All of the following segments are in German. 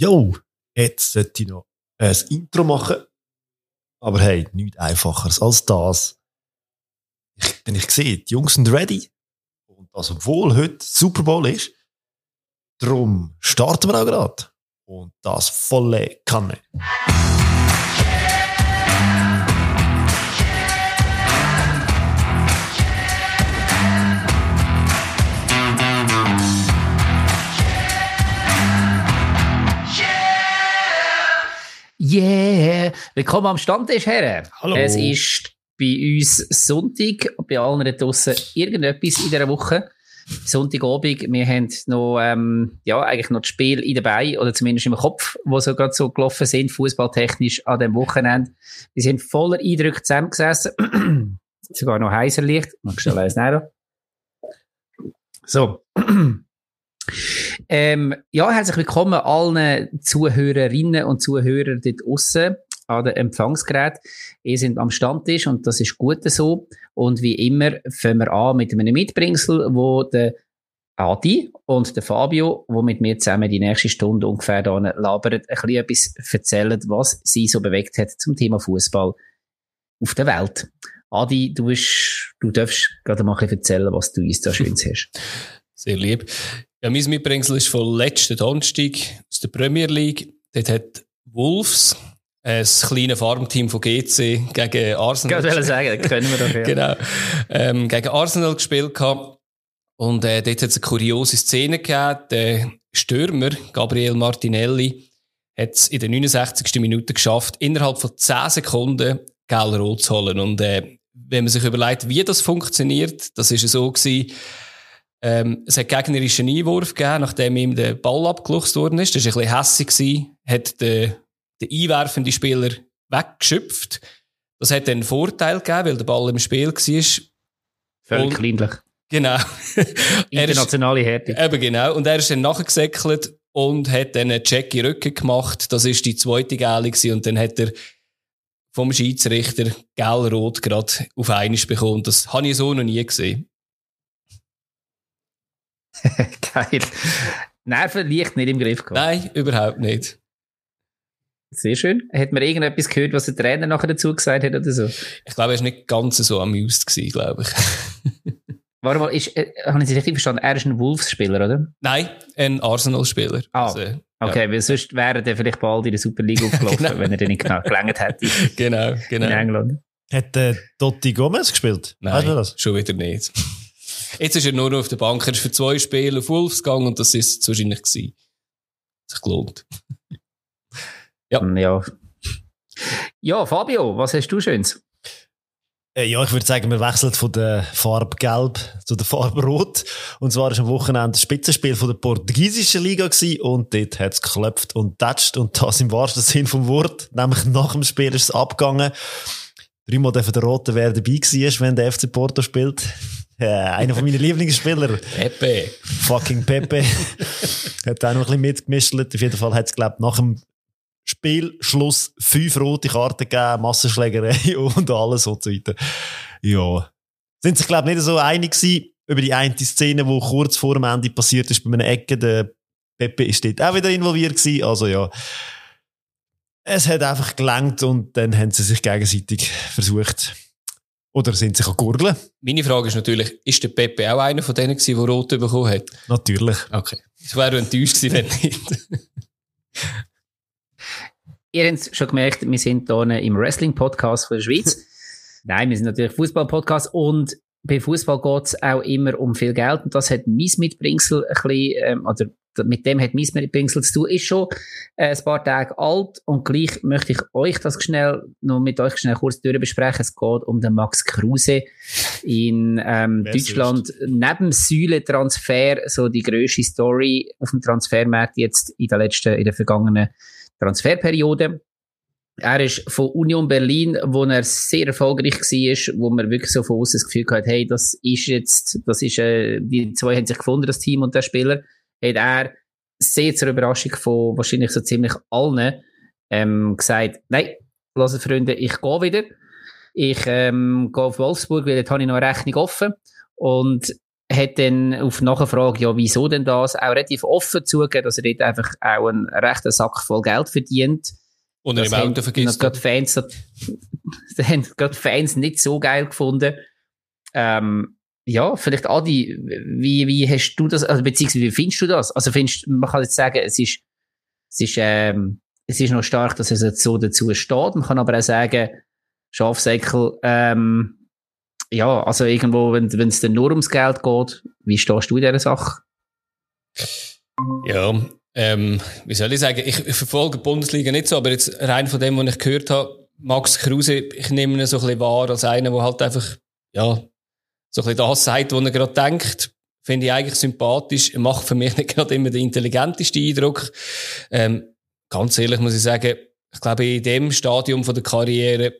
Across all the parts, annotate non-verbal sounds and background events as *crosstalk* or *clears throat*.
Jo, jetzt sollte ich noch ein Intro machen. Aber hey, nichts einfacher als das. Ich, denn ich sehe, die Jungs sind ready. Und das, obwohl heute Super Bowl ist. Drum starten wir auch gerade. Und das volle Kanne. Yeah! Willkommen am Stammtisch, Herren. Hallo. Es ist bei uns Sonntag, bei allen da draussen irgendetwas in dieser Woche. Sonntagabend, wir haben noch, ähm, ja, eigentlich noch das Spiel in dabei, oder zumindest im Kopf, wo so gerade so gelaufen sind, fußballtechnisch an dem Wochenende. Wir sind voller Eindrücke zusammengesessen. *clears throat* Sogar noch heißer Licht. Magst du alles näher? So. *clears throat* Ähm, ja, herzlich willkommen allen Zuhörerinnen und Zuhörern dort aussen an den Empfangsgerät. Ihr seid am Stammtisch und das ist gut so. Und wie immer fangen wir an mit einem Mitbringsel, wo der Adi und der Fabio, wo mit mir zusammen die nächste Stunde ungefähr da labern, ein bisschen etwas erzählen, was sie so bewegt hat zum Thema Fußball auf der Welt. Adi, du, bist, du darfst gerade mal ein bisschen erzählen, was du uns da Schönes *laughs* hast. Sehr lieb. Ja, mein Mitbringsel ist von letzten Donnerstag aus der Premier League. Dort hat Wolves, ein kleines Farmteam von GC, gegen Arsenal. Ich wollte sagen, *laughs* können wir doch, ja. genau. Ähm, gegen Arsenal gespielt gehabt. Und äh, dort hat es eine kuriose Szene gegeben. Der Stürmer, Gabriel Martinelli, hat es in der 69. Minute geschafft, innerhalb von 10 Sekunden gelb-rot zu holen. Und äh, wenn man sich überlegt, wie das funktioniert, das ist so gewesen, ähm, es hat gegnerischen Einwurf gegeben, nachdem ihm der Ball abgeluchst worden ist. Das war ein bisschen hässig gewesen, hat der, der einwerfende Spieler weggeschöpft. Das hat dann einen Vorteil gegeben, weil der Ball im Spiel war. Völlig kleinlich. Genau. *laughs* Internationale Härte. Eben genau. Und er ist dann nachgesäckelt und hat dann einen Check in den Rücken gemacht. Das ist die zweite gewesen. Und dann hat er vom Schiedsrichter gelb-rot gerade auf einiges bekommen. Das habe ich so noch nie gesehen. *laughs* Geil. Nerven leicht nicht im Griff gehabt. Nein, überhaupt nicht. Sehr schön. Hat man irgendetwas gehört, was der Trainer nachher dazu gesagt hat oder so? Ich glaube, er war nicht ganz so amused gewesen, glaube ich. *laughs* Warte mal, ist, äh, habe ich Sie richtig verstanden? Er ist ein Wolves-Spieler, oder? Nein, ein Arsenal-Spieler. Ah, Also, Okay, ja. weil sonst wäre er vielleicht bald in der Super League aufgelaufen, Genau. wenn er den nicht genau gelangt hätte *laughs* Genau, in genau. England. Hat äh, Dotti Gomez gespielt? Nein, das? schon wieder nicht. Jetzt ist er nur noch auf der Bank. Er ist für zwei Spiele auf Wolves gegangen und das ist es wahrscheinlich gewesen. Hat sich gelohnt. *laughs* Ja. Ja. Ja, Fabio, was hast du Schönes? Äh, ja, ich würde sagen, wir wechseln von der Farbe Gelb zu der Farbe Rot. Und zwar war am Wochenende das Spitzenspiel von der portugiesischen Liga gewesen, und dort hat es geklopft und tätscht und das im wahrsten Sinn vom Wort. Nämlich nach dem Spiel ist es abgegangen. Dreimal dürfen der Rote wer dabei war, wenn der FC Porto spielt. Äh, einer von meinen Lieblingsspieler. Pepe. Fucking Pepe. hat auch noch ein bisschen mitgemischt. Auf jeden Fall hat es, glaube nach dem Spielschluss fünf rote Karten gegeben, Massenschlägerei *laughs* und alles und so weiter. Ja. Sind sich, glaube ich, nicht so einig gewesen über die eine Szene, die kurz vor dem Ende passiert ist bei einer Ecke. Der Pepe ist dort auch wieder involviert gewesen. Also ja. Es hat einfach gelangt und dann haben sie sich gegenseitig versucht. Oder sind sich an Gurgeln? Meine Frage ist natürlich, ist der Pepe auch einer von denen gewesen, der rot bekommen hat? Natürlich. Okay. Ich wäre enttäuscht gewesen, wenn nicht. *laughs* Ihr habt es schon gemerkt, wir sind hier im Wrestling-Podcast von der Schweiz. *laughs* Nein, wir sind natürlich Fußball-Podcast und bei Fußball geht es auch immer um viel Geld und das hat mein Mitbringsel ein bisschen, ähm, oder mit dem hat mein Mitbringsel zu tun, ist schon äh, ein paar Tage alt und gleich möchte ich euch das schnell, noch mit euch schnell kurz durchbesprechen. Es geht um den Max Kruse in ähm, Deutschland. Neben Säule-Transfer, so die grösste Story auf dem Transfermarkt jetzt in der letzten, in der vergangenen Transferperiode. Er ist von Union Berlin, wo er sehr erfolgreich war, wo man wirklich so von außen das Gefühl hat, hey, das ist jetzt, das ist, äh, die zwei haben sich gefunden, das Team und der Spieler, hat er sehr zur Überraschung von wahrscheinlich so ziemlich allen ähm, gesagt, nein, lasst Freunde, ich gehe wieder. Ich ähm, gehe auf Wolfsburg, weil dort habe ich noch eine Rechnung offen. Und hat dann auf Nachfrage, ja, wieso denn das, auch relativ offen zugegeben, dass er dort einfach auch einen rechten Sack voll Geld verdient. Und er im Auto vergisst. Gerade Fans, das, *laughs* das haben gerade Fans nicht so geil gefunden. Ähm, ja, vielleicht Adi, wie, wie hast du das, also beziehungsweise wie findest du das? Also findest, man kann jetzt sagen, es ist, es ist, ähm, es ist noch stark, dass es jetzt so dazu steht. Man kann aber auch sagen, Schafsäckel, ähm, ja, also irgendwo, wenn es dann nur ums Geld geht, wie stehst du in dieser Sache? Ja, ähm, wie soll ich sagen, ich, ich verfolge die Bundesliga nicht so, aber jetzt rein von dem, was ich gehört habe, Max Kruse, ich nehme ihn so ein bisschen wahr als einer, der halt einfach, ja, so ein bisschen das sagt, was er gerade denkt. Finde ich eigentlich sympathisch. Macht für mich *laughs* nicht gerade immer den intelligenteste Eindruck. Ähm, ganz ehrlich muss ich sagen, ich glaube, in dem Stadium von der Karriere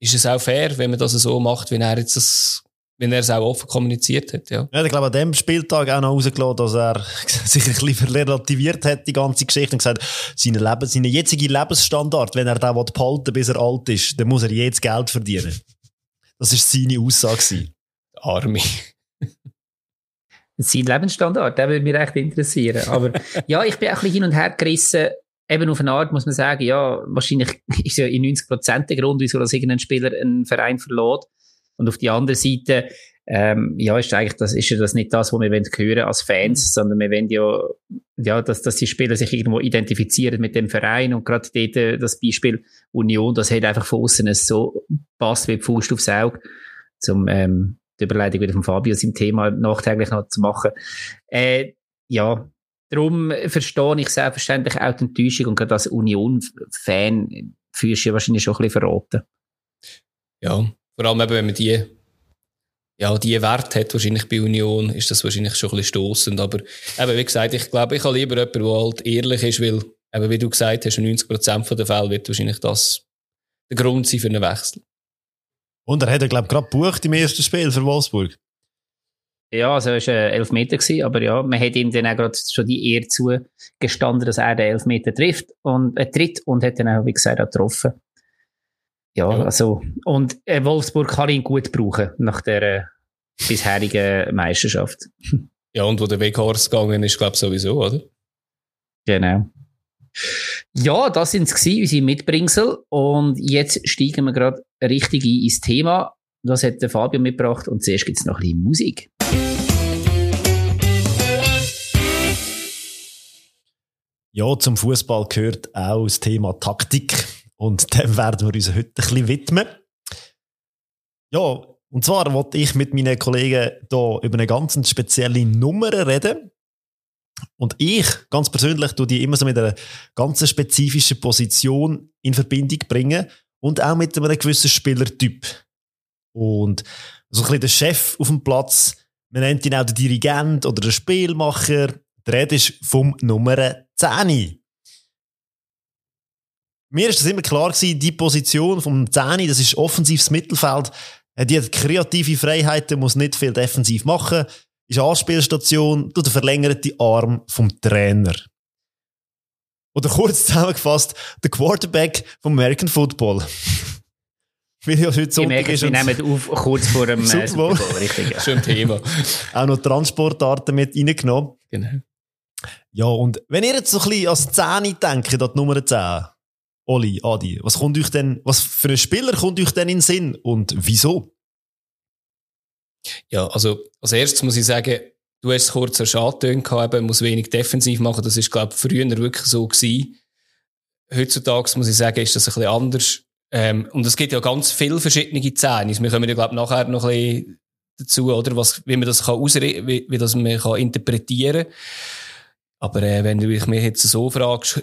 ist es auch fair, wenn man das so macht, wie er jetzt das wenn er es auch offen kommuniziert hat, ja. Ja, ich glaube, an dem Spieltag auch noch rausgelassen, dass er *laughs* sich ein bisschen relativiert hat, die ganze Geschichte, und gesagt, seine Leben, seine jetzige Lebensstandard, wenn er da behalten bis er alt ist, dann muss er jetzt Geld verdienen. Das ist seine Aussage. Arme. Sein Lebensstandard, der würde mich echt interessieren. Aber *laughs* ja, ich bin auch ein bisschen hin und her gerissen. Eben auf eine Art muss man sagen, ja, wahrscheinlich *laughs* ist ja in 90 Prozent der Grund, wieso das irgendein Spieler einen Verein verlässt. Und auf die andere Seite, ähm, ja, ist eigentlich das, ist ja das nicht das, was wir hören als Fans, mhm. sondern wir wollen ja, ja, dass, dass die Spieler sich irgendwo identifizieren mit dem Verein und gerade dort äh, das Beispiel Union, das hat einfach von außen so passt wie Fuß aufs Auge, zum, ähm, die Überleitung wieder von Fabio seinem Thema nachträglich noch zu machen. Äh, ja, darum verstehe ich selbstverständlich auch die Enttäuschung und gerade als Union-Fan fühlst du wahrscheinlich schon ein bisschen verraten. Ja, vor allem eben, wenn man die, ja, die Wert hat, wahrscheinlich bei Union, ist das wahrscheinlich schon ein bisschen stossend. Aber eben, wie gesagt, ich glaube, ich habe lieber jemanden, der halt ehrlich ist, weil, eben, wie du gesagt hast, in 90% der Fälle wird wahrscheinlich das der Grund sein für einen Wechsel. Und er hat ja, glaube ich, gerade gebucht im ersten Spiel für Wolfsburg. Ja, also er war äh, Elfmeter, gewesen, aber ja, man hat ihm dann auch gerade schon die Ehre zugestanden, dass er den Elfmeter trifft und, äh, tritt und hat dann auch, wie gesagt, auch getroffen. Ja, ja. also, und äh, Wolfsburg kann ihn gut brauchen nach der äh, bisherigen Meisterschaft. Ja, und wo der Weg gegangen ist, glaube ich, sowieso, oder? Genau. Ja, das sind unsere Mitbringsel. Und jetzt steigen wir gerade richtig ein ins Thema. Das hat der Fabio mitgebracht und zuerst gibt es noch ein bisschen Musik. Ja, zum Fußball gehört auch das Thema Taktik. Und dem werden wir uns heute ein bisschen widmen. Ja, und zwar wollte ich mit meinen Kollegen hier über eine ganz spezielle Nummer reden. Und ich, ganz persönlich, tue die immer so mit einer ganz spezifischen Position in Verbindung bringen und auch mit einem gewissen Spielertyp. Und so ein bisschen der Chef auf dem Platz, man nennt ihn auch den Dirigent oder den Spielmacher. Der Rede ist vom Nummer 10. Mir ist das immer klar gewesen, die Position vom 10, das ist offensives Mittelfeld. Die hat kreative Freiheiten, muss nicht viel defensiv machen ist Anspielstation, du der verlängerte Arm vom Trainer. Oder kurz zusammengefasst, der Quarterback vom American Football. *laughs* Wie ja heute Sonntag merke, ist. Wir nehmen auf kurz vor dem äh, Super Bowl. Super Bowl richtig, ja. Schön Thema. *laughs* Auch noch Transportarten mit reingenommen. Genau. Ja, und wenn ihr jetzt so ein bisschen als 10 denkt, an die Nummer 10, Oli, Adi, was kommt euch denn, was für ein Spieler kommt euch denn in den Sinn und wieso? Ja, also als erstes muss ich sagen, du hast es kurz erschattet gehabt, eben, muss wenig defensiv machen. Das ist, glaube ich, früher wirklich so gewesen. Heutzutage muss ich sagen, ist das ein bisschen anders. Ähm, und es gibt ja ganz viele verschiedene Zähne. Wir kommen ja, glaube ich, nachher noch ein bisschen dazu, oder? Was, wie man das kann ausreden, wie, wie das man kann interpretieren. Aber äh, wenn du mich jetzt so fragst,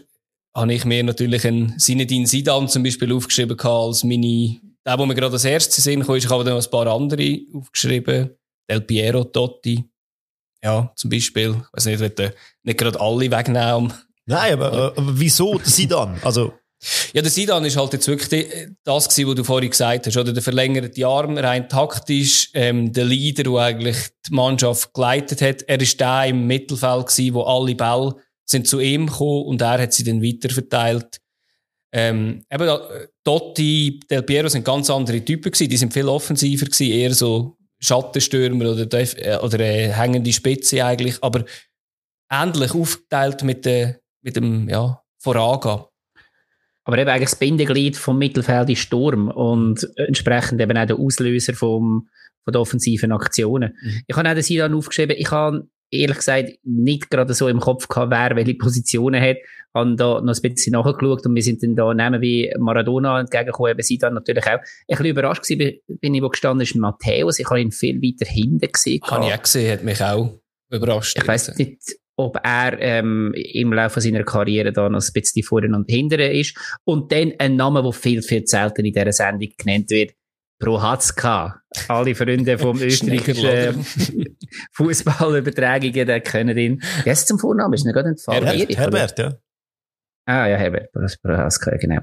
habe ich mir natürlich einen Sinedin Sidan zum Beispiel aufgeschrieben als meine der, wo mir gerade als erstes kam, ist, ich habe dann noch ein paar andere aufgeschrieben. Del Piero, Totti. Ja, zum Beispiel. Ich weiß nicht, ich will nicht gerade alle wegnehmen. Nein, aber, äh, aber wieso der Sidan? Also, ja, der Sidan ist halt jetzt wirklich das gewesen, was du vorhin gesagt hast, oder? Der verlängerte Arm, rein taktisch, ähm, der Leader, der eigentlich die Mannschaft geleitet hat. Er ist der im Mittelfeld gewesen, wo alle Bälle sind zu ihm gekommen und er hat sie dann weiterverteilt. Ähm, eben, Totti, Del Piero sind ganz andere Typen gewesen. Die sind viel offensiver gewesen, eher so Schattenstürmer oder, äh, oder äh, hängende Spitze eigentlich, aber ähnlich aufgeteilt mit, äh, mit dem ja, Vorangehen. Aber eben eigentlich das Bindeglied vom Mittelfeld ist Sturm und entsprechend eben auch der Auslöser vom, von den offensiven Aktionen. Mhm. Ich habe auch den Sidan aufgeschrieben, ich habe ehrlich gesagt nicht gerade so im Kopf gehabt, wer welche Positionen hat. Haben da noch ein bisschen nachgeschaut und wir sind dann da Namen wie Maradona entgegengekommen, eben sie dann natürlich auch. Ein bisschen überrascht gewesen, bin ich, wo gestanden ist, Matthäus. Ich habe ihn viel weiter hinten gesehen. Habe ich auch gesehen, hat mich auch überrascht. Ich weiß nicht, ob er ähm, im Laufe seiner Karriere da noch ein bisschen vorne und hinten ist. Und dann ein Name, der viel, viel selten in dieser Sendung genannt wird, Prohatzka. Alle Freunde vom *laughs* österreichischen *laughs* Fußballübertragungen, der kennen ihn. Wie heißt zum Vornamen? Ist nicht gerade ein Fall? Herbert, Herbert, ja. Ah, ja, Herbert Prohatzka, genau.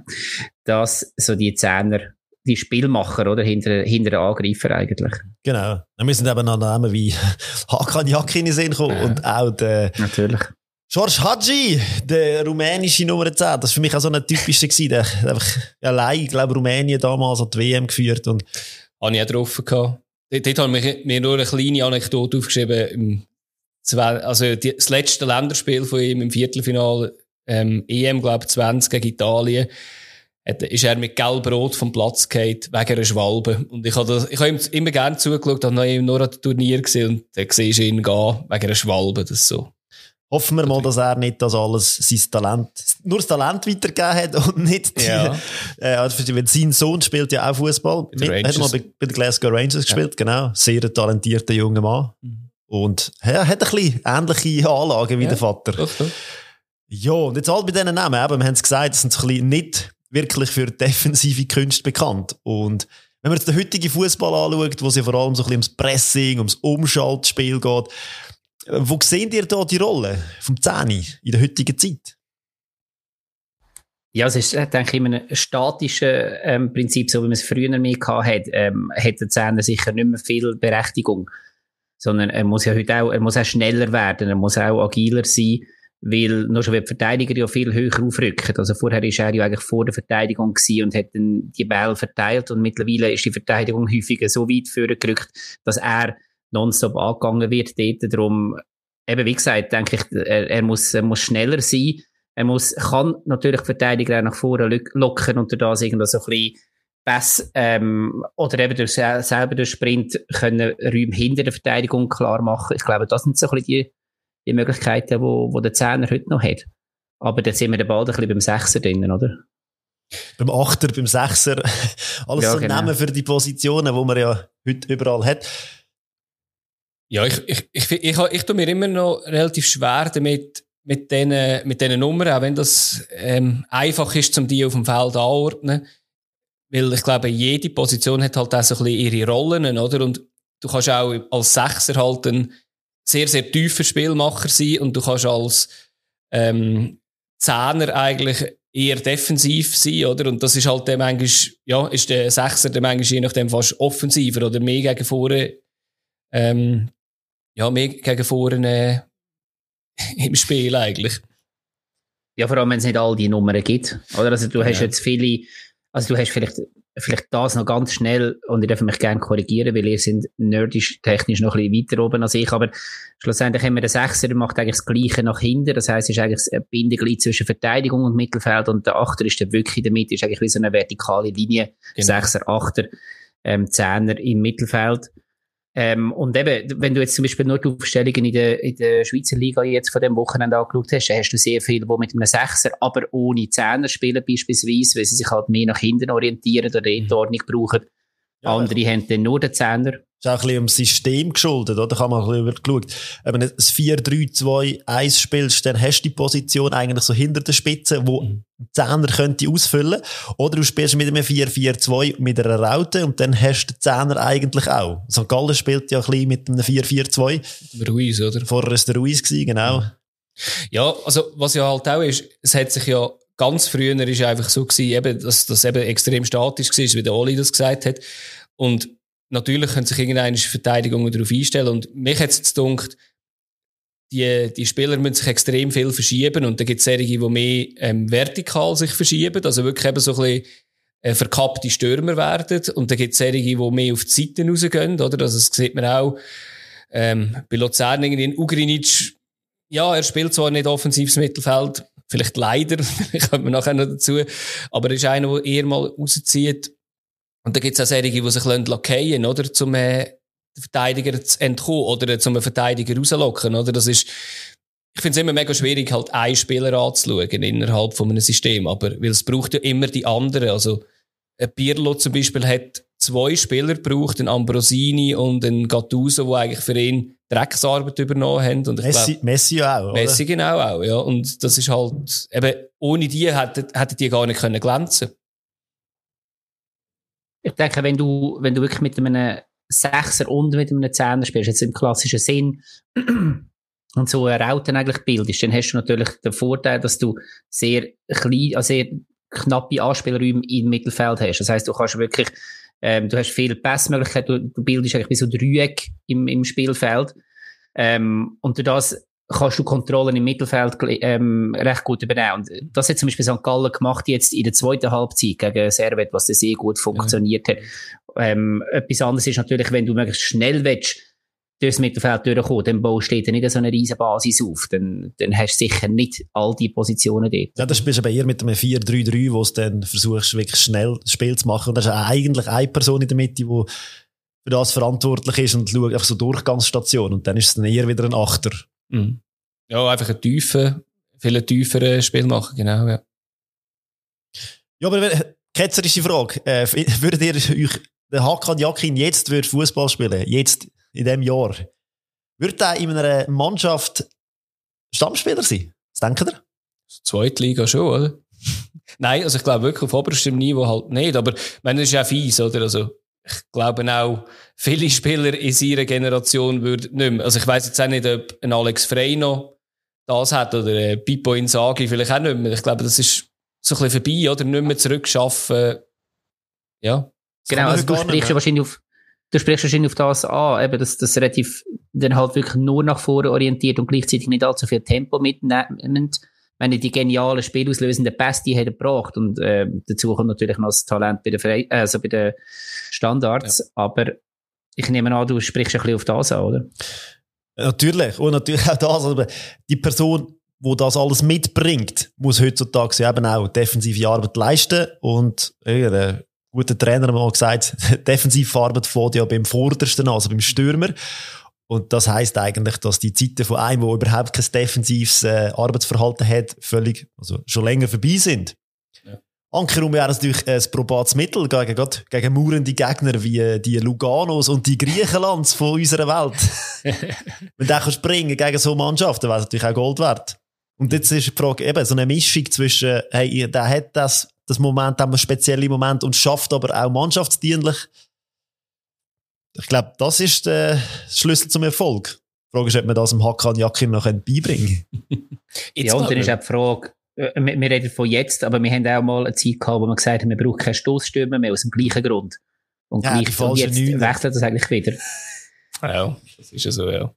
Das, so die Zehner, die Spielmacher, oder? Hinter, hinter den Angreifer eigentlich. Genau. Wir sind eben noch Namen wie *laughs* Hakan Yakin in Sinn gekommen ja. und auch der. Natürlich. George Hadji, der rumänische Nummer 10, das war für mich auch so ein typischer gewesen. Der einfach allein, ich glaube, Rumänien damals an die WM geführt und. Habe ich auch drauf gehabt. Dort, dort habe ich mir nur eine kleine Anekdote aufgeschrieben. Also, das letzte Länderspiel von ihm im Viertelfinale, ähm, EM, glaube ich, 20 gegen Italien, ist er mit gelb-rot vom Platz gefallen, wegen einer Schwalbe. Und ich habe, das, ich habe ihm immer gerne zugeschaut, habe ihn nur an dem Turnier gesehen und dann siehst du ihn gehen, wegen einer Schwalbe, das so. Hoffen wir mal, dass er nicht das alles, sein Talent, nur das Talent weitergegeben hat und nicht die, ja. *laughs* äh, also, weil sein Sohn spielt ja auch Fußball. Er hat mal bei, bei den Glasgow Rangers gespielt, ja. genau. Sehr talentierter junger Mann. Mhm. Und er hat ein bisschen ähnliche Anlagen wie ja. der Vater. Doch, doch. Ja, und jetzt halt bei diesen Namen, eben, wir haben es gesagt, das sind ein bisschen nicht wirklich für defensive Künste bekannt. Und wenn man jetzt den heutigen Fußball anschaut, wo es ja vor allem so ein bisschen ums Pressing, ums Umschaltspiel geht, wo sehen ihr da die Rolle vom Zähni in der heutigen Zeit? Ja, es ist, äh, denke ich, immer ein statisches ähm, Prinzip, so wie man es früher mehr hatte, ähm, hat der Zähner sicher nicht mehr viel Berechtigung. Sondern er muss ja heute auch, er muss auch schneller werden, er muss auch agiler sein, weil nur schon die Verteidiger ja viel höher aufrücken. Also vorher ist er ja eigentlich vor der Verteidigung und hat dann die Bälle verteilt und mittlerweile ist die Verteidigung häufiger so weit vorgerückt, dass er nonstop angegangen wird dort. Darum, eben wie gesagt, denke ich, er, er, muss, er muss schneller sein. Er muss, kann natürlich die Verteidiger auch nach vorne locken und das irgendwie so ein bisschen Pass, ähm, oder eben durch selber durch Sprint können Räume hinter der Verteidigung klar machen. Ich glaube, das sind so ein bisschen die, die Möglichkeiten, wo, wo der Zehner heute noch hat. Aber dann sind wir den Ball ein bisschen beim Sechser drinnen, oder? Beim Achter, beim Sechser. *laughs* Alles ja, so genau. Namen für die Positionen, die man ja heute überall hat. Ja, ich, ich, ich, ich, ich, tue mir immer noch relativ schwer damit, mit diesen, mit diesen Nummern, auch wenn das ähm, einfach ist, um die auf dem Feld anordnen. Weil ich glaube, jede Position hat halt auch so ein bisschen ihre Rollen, oder? Und du kannst auch als Sechser halt ein sehr, sehr tiefer Spielmacher sein und du kannst als ähm, Zehner eigentlich eher defensiv sein, oder? Und das ist halt der manchmal, ja, ist der Sechser der manchmal je nachdem fast offensiver oder mehr gegen vorne ähm, ja, mehr gegen vorne äh, *laughs* im Spiel eigentlich. Ja, vor allem, wenn es nicht all die Nummern gibt. Oder? Also, du hast ja. jetzt viele, also, du hast vielleicht, vielleicht das noch ganz schnell, und ich darf mich gerne korrigieren, weil ihr sind nerdisch, technisch noch ein bisschen weiter oben als ich, aber schlussendlich haben wir den Sechser, der macht eigentlich das Gleiche nach hinten. Das heisst, es ist eigentlich ein Bindeglied zwischen Verteidigung und Mittelfeld, und der Achter ist der wirklich in der Mitte, ist eigentlich wie so eine vertikale Linie. Genau. Sechser, Achter, ähm, Zehner im Mittelfeld. Ähm, und eben, wenn du jetzt zum Beispiel nur die Aufstellungen in der, in der Schweizer Liga jetzt von dem Wochenende angeschaut hast, dann hast du sehr viele, die mit einem Sechser, aber ohne Zehner spielen beispielsweise, weil sie sich halt mehr nach hinten orientieren oder die mhm. Ordnung brauchen. Ja, Andere haben dann nur den Zehner. Ist auch ein bisschen um System geschuldet, oder? Da kann man ein bisschen geschaut. Wenn du ein 4-3-2-1 spielst, dann hast du die Position eigentlich so hinter der Spitze, wo mhm. Zehner könnte ausfüllen. Oder du spielst mit einem 4-4-2 mit einer Raute und dann hast du den Zehner eigentlich auch. St. Gallen spielt ja ein bisschen mit einem 4-4-2. Ruiz, oder? Vorher war der Ruiz, genau. Ja, also, was ja halt auch ist, es hat sich ja ganz früher ist einfach so gewesen, eben, dass das eben extrem statisch war, wie der Oli das gesagt hat. Und natürlich können sich irgendeine Verteidigung darauf einstellen. Und mich hat es gedacht, die, die Spieler müssen sich extrem viel verschieben und da gibt es solche, die mehr ähm, vertikal sich verschieben, also wirklich eben so ein bisschen äh, verkappte Stürmer werden. Und dann gibt es solche, die mehr auf die Seiten rausgehen, oder? Also, das sieht man auch, ähm, bei Luzern irgendwie Ugrinic, ja, er spielt zwar nicht offensives Mittelfeld, vielleicht leider, *laughs* vielleicht kommen wir nachher noch dazu, aber er ist einer, der eher mal rauszieht. Und da gibt es auch solche, die sich lackieren oder? Zum, äh, Verteidiger zu entkommen oder zum Verteidiger rauslocken, oder? Das ist, ich finde es immer mega schwierig, halt einen Spieler anzuschauen innerhalb von einem System, aber, weil es braucht ja immer die anderen, also, ein Pirlo zum Beispiel hat zwei Spieler gebraucht, einen Ambrosini und einen Gattuso, die eigentlich für ihn Drecksarbeit übernommen haben. Und ich Messi, glaub, Messi auch, oder? Messi genau auch, ja. Und das ist halt, eben, ohne die hätten, hätten die gar nicht können glänzen Ich denke, wenn du, wenn du wirklich mit einem Sechser und mit einem Zehner spielst, jetzt im klassischen Sinn, *clears throat* und so eine Raute eigentlich bildest, dann hast du natürlich den Vorteil, dass du sehr klein, also sehr knappe Anspielräume im Mittelfeld hast. Das heißt, du kannst wirklich, ähm, du hast viele Passmöglichkeiten, du, du bildest eigentlich wie so Dreieck im, im Spielfeld. Ähm, und durch das kannst du Kontrollen im Mittelfeld ähm, recht gut übernehmen. Und das hat zum Beispiel St. Gallen gemacht jetzt in der zweiten Halbzeit gegen Servet, was sehr gut funktioniert ja. hat. Ähm, etwas anderes ist natürlich, wenn du möglichst schnell willst, durchs Mittelfeld durchkommen, dann baust du nicht so eine riesen Basis auf. Dann, dann hast du sicher nicht all die Positionen dort. Ja, das bist aber eher mit einem 4-3-3, wo du dann versuchst, wirklich schnell das Spiel zu machen. Und da ist eigentlich eine Person in der Mitte, die für das verantwortlich ist und schaut einfach so Durchgangsstation. Und dann ist es dann eher wieder ein Achter. Mhm. Ja, einfach ein tiefer, viel tieferes Spiel machen, genau, ja. Ja, aber ketzerische Frage. Äh, *laughs* würdet ihr euch den Hakan Jakin jetzt Fußball spielen? Jetzt? in diesem Jahr. Wird er in einer Mannschaft Stammspieler sein? Was denkt ihr? Zweite Liga schon, oder? *laughs* Nein, also ich glaube wirklich auf oberstem Niveau halt nicht, aber man ist ja fies, oder? Also ich glaube auch, viele Spieler in seiner Generation würden nicht mehr. Also ich weiß jetzt auch nicht, ob ein Alex Frey noch das hat oder ein Pippo Inzaghi vielleicht auch nicht mehr. Ich glaube, das ist so ein bisschen vorbei, oder? Nicht mehr zurückschaffen. Ja. Genau, also du sprichst ja wahrscheinlich auf, du sprichst wahrscheinlich auf das an, eben, dass das relativ dann halt wirklich nur nach vorne orientiert und gleichzeitig nicht allzu viel Tempo mitnimmt. Wenn die genialen spielauslösenden Pässe die hat gebracht und äh, dazu kommt natürlich noch das Talent bei den, Fre also bei den Standards, ja. aber ich nehme an, du sprichst ein bisschen auf das an, oder? Natürlich, und natürlich auch das, aber die Person, wo das alles mitbringt, muss heutzutage eben auch defensive Arbeit leisten und äh, guter Trainer hat mal gesagt, *laughs* Defensivarbeit fährt ja beim Vordersten, also beim Stürmer. Und das heißt eigentlich, dass die Zeiten von einem, der überhaupt kein defensives äh, Arbeitsverhalten hat, völlig, also schon länger vorbei sind. Ja. Ankerum wäre natürlich ein probates Mittel gegen, gegen, gegen murende Gegner wie äh, die Luganos und die Griechenlands von unserer Welt. *laughs* Wenn der springen gegen so Mannschaften, wäre es natürlich auch Gold wert. Und jetzt ist die Frage eben, so eine Mischung zwischen, hey, der hat das das Moment, haben wir spezielle Moment und schafft aber auch mannschaftsdienlich. Ich glaube, das ist der Schlüssel zum Erfolg. Die Frage ist, ob man das dem Hakan Yakin noch beibringen kann. *laughs* ja, und dann ist auch die Frage, äh, wir, wir, reden von jetzt, aber wir haben auch mal eine Zeit gehabt, wo wir gesagt haben, wir brauchen keine Stoßstürmer mehr aus dem gleichen Grund. Und, ja, gleich, und jetzt Neune. wechselt das eigentlich wieder. Ja, das ist ja so, ja.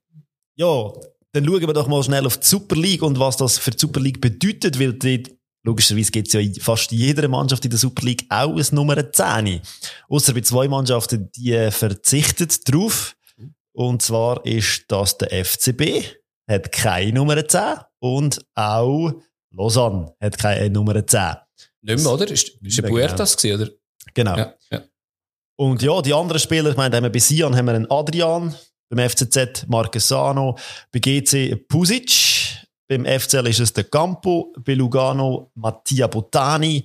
Ja, dann schauen wir doch mal schnell auf die Super League und was das für die Super League bedeutet, weil dort Logischerweise gibt es ja in fast jeder Mannschaft in der Super League auch ein Nummer 10. Außer bei zwei Mannschaften, die verzichten drauf. Und zwar ist das der FCB, hat keine Nummer 10. Und auch Lausanne hat keine Nummer 10. Nicht mehr, oder? Ist, ist der Puertas gewesen, oder? Genau. Ja, ja. Und ja, die anderen Spieler, ich meine, haben wir bei Sian haben wir einen Adrian, beim FCZ Marquesano, bei GC Pusic, beim FCL ist es der Campo, bei Lugano Mattia Botani,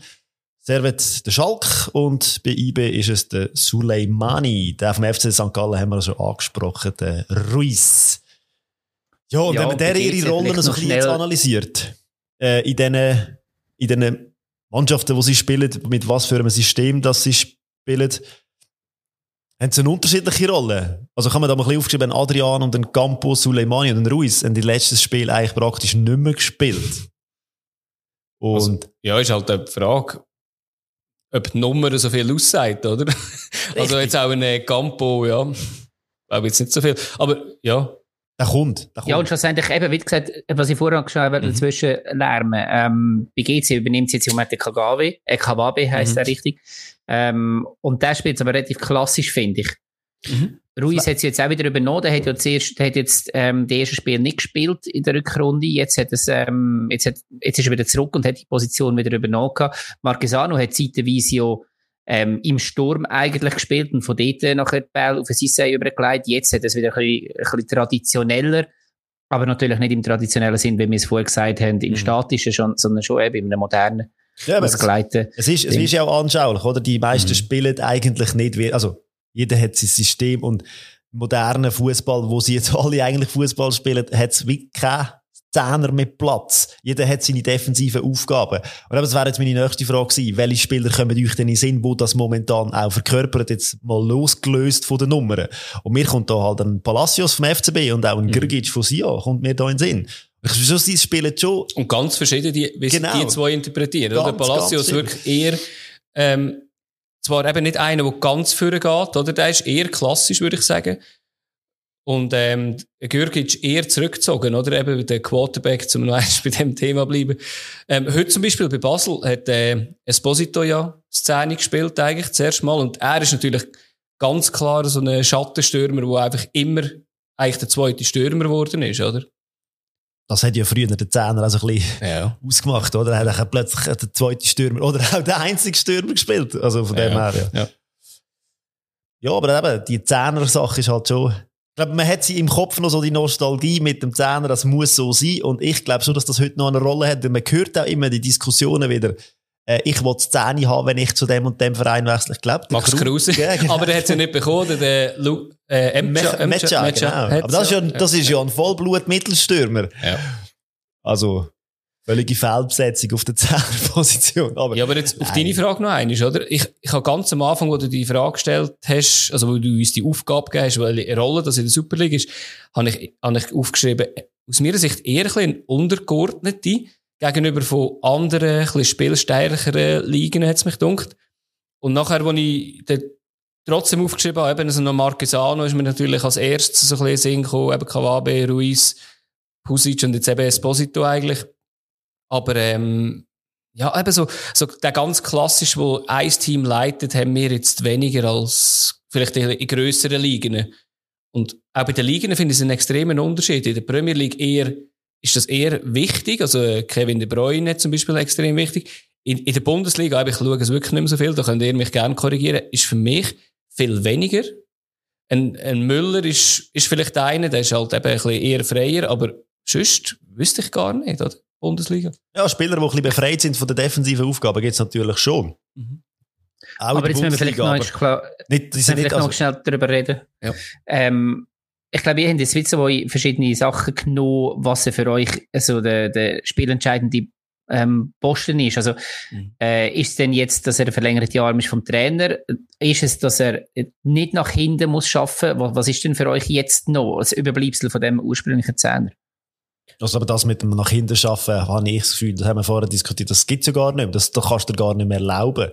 Servet der Schalk und bei IB ist es der Suleimani. Der vom FC St. Gallen haben wir schon angesprochen, der Ruiz. Ja, und ja, wenn man der ihre Rollen so ein bisschen analysiert, äh, in diesen in den Mannschaften, die sie spielen, mit was für einem System das sie spielen, haben sie eine unterschiedliche Rolle? Also kann man da mal ein bisschen aufgeschrieben, Adrian und den Campo, Suleimani und den Ruiz haben die letztes Spiel eigentlich praktisch nicht mehr gespielt. Und also, ja, ist halt die Frage, ob die Nummer so viel aussagt, oder? *laughs* also jetzt auch ein Campo, ja, glaube jetzt nicht so viel. Aber ja, Der kommt, der kommt. Ja, und schlussendlich eben, wie gesagt, was ich vorher angeschaut habe, mhm. dazwischen lärmen. Ähm, bei GC übernimmt jetzt im Moment der KGW, äh, KWB heisst mhm. der richtig. Ähm, und der spielt aber relativ klassisch, finde ich. Mhm. Ruiz hat es jetzt auch wieder übernommen. Der hat ja zuerst, der hat jetzt, ähm, das erste Spiel nicht gespielt in der Rückrunde. Jetzt hat es, ähm, jetzt hat, jetzt ist er wieder zurück und hat die Position wieder übernommen. Marquesano hat zeitweise ja, ähm, im Sturm eigentlich gespielt und von dort nachher die Ball auf den Sissé übergelegt. Jetzt hat es wieder ein bisschen, ein bisschen traditioneller. Aber natürlich nicht im traditionellen Sinn, wie wir es vorher gesagt haben, im mhm. statischen schon, sondern schon eben in einem modernen. Ja, es, es, ist, es ist ja auch anschaulich, oder? Die meisten mhm. spielen eigentlich nicht, also jeder hat sein System und modernen Fußball, wo sie jetzt *laughs* alle eigentlich Fußball spielen, hat es wie kein Zehner mit Platz. Jeder hat seine defensiven Aufgaben. Und das wäre jetzt meine nächste Frage gewesen. Welche Spieler kommen euch denn in den Sinn, wo das momentan auch verkörpert, jetzt mal losgelöst von den Nummern? Und mir kommt da halt ein Palacios vom FCB und auch ein mhm. Grgic von Sia, kommt mir da in den Sinn. Wieso sie spielen schon. Und ganz verschieden, die, wie genau. die zwei interpretieren. Ganz, oder? Palacios wirklich eher, ähm, zwar eben nicht einer, der ganz vorne geht, oder? Der ist eher klassisch, würde ich sagen. Und, ähm, Gürgic eher zurückgezogen, oder? Eben der Quarterback, zum noch *laughs* eins bei dem Thema bleiben. Ähm, heute zum Beispiel bei Basel hat, äh, Esposito ja Szene gespielt, eigentlich, zuerst mal. Und er ist natürlich ganz klar so ein Schattenstürmer, der einfach immer eigentlich der zweite Stürmer geworden ist, oder? Das hat ja früher der Zehner also ein bisschen ja. ausgemacht, oder? Er hat plötzlich der zweite Stürmer oder auch der einzige Stürmer gespielt. Also von dem ja. her, ja. ja. Ja, aber eben, die Zehner-Sache ist halt schon, glaube, man hat sie im Kopf noch so die Nostalgie mit dem Zehner, das muss so sein. Und ich glaube schon, dass das heute noch eine Rolle hat, denn man hört auch immer die Diskussionen wieder, äh, ich will die Zähne haben, wenn ich zu dem und dem Verein wechsle. Ich glaube, Max Kruse. *laughs* Ja, genau. Aber der hat sie nicht bekommen, der Lu äh, Emcha, Emcha, Emcha, genau. Aber das ist ja, das ist ja ein Vollblut-Mittelstürmer. Ja. Also, völlige Fehlbesetzung auf der *laughs* Zehnerposition. Aber, ja, aber jetzt auf deine Frage noch eines, oder? Ich, ich habe ganz am Anfang, wo du die Frage gestellt hast, also wo du uns die Aufgabe gegeben hast, welche Rolle das in der Super League ist, habe ich, habe ich aufgeschrieben, aus meiner Sicht eher ein bisschen untergeordnete, gegenüber von anderen, ein bisschen spielstärkeren Ligen, hat es mich gedacht. Und nachher, als ich dann trotzdem aufgeschrieben habe, eben so noch Marquesano ist mir natürlich als erstes so ein bisschen Sinn gekommen, eben Kawabe, Ruiz, Pusic und jetzt eben Esposito eigentlich. Aber, ähm, ja, eben so, so der ganz klassisch, wo ein Team leitet, haben wir jetzt weniger als vielleicht in grösseren Ligen. Und auch bei den Ligen finde ich es einen extremen Unterschied. In der Premier League eher ist das eher wichtig. Also äh, Kevin De Bruyne zum Beispiel extrem wichtig. In, in der Bundesliga, ich schaue es wirklich nicht mehr so viel, da könnt ihr mich gerne korrigieren, ist für mich viel weniger. Ein, ein Müller ist, ist vielleicht einer, der ist halt eben ein bisschen eher freier, aber sonst wüsste ich gar nicht, oder? Bundesliga. Ja, Spieler, die ein bisschen befreit sind von der defensiven Aufgaben, gibt es natürlich schon. Mhm. aber jetzt müssen wir vielleicht noch, klar, nicht, wir vielleicht also, noch schnell darüber reden. Ja. Ähm, ich glaube, ihr habt wo ich verschiedene Sachen genommen, was für euch also der, der spielentscheidende ähm, Posten ist. Also, mhm. äh, ist es denn jetzt, dass er ein verlängerter Arm ist vom Trainer? Ist es, dass er nicht nach hinten muss schaffen? Was, was ist denn für euch jetzt noch das Überbleibsel von dem ursprünglichen Zehner? Also, aber das mit dem nach hinten schaffen, habe ich das Gefühl, das haben wir vorher diskutiert, das gibt's ja gar nicht mehr. Das, das kannst du dir gar nicht mehr erlauben.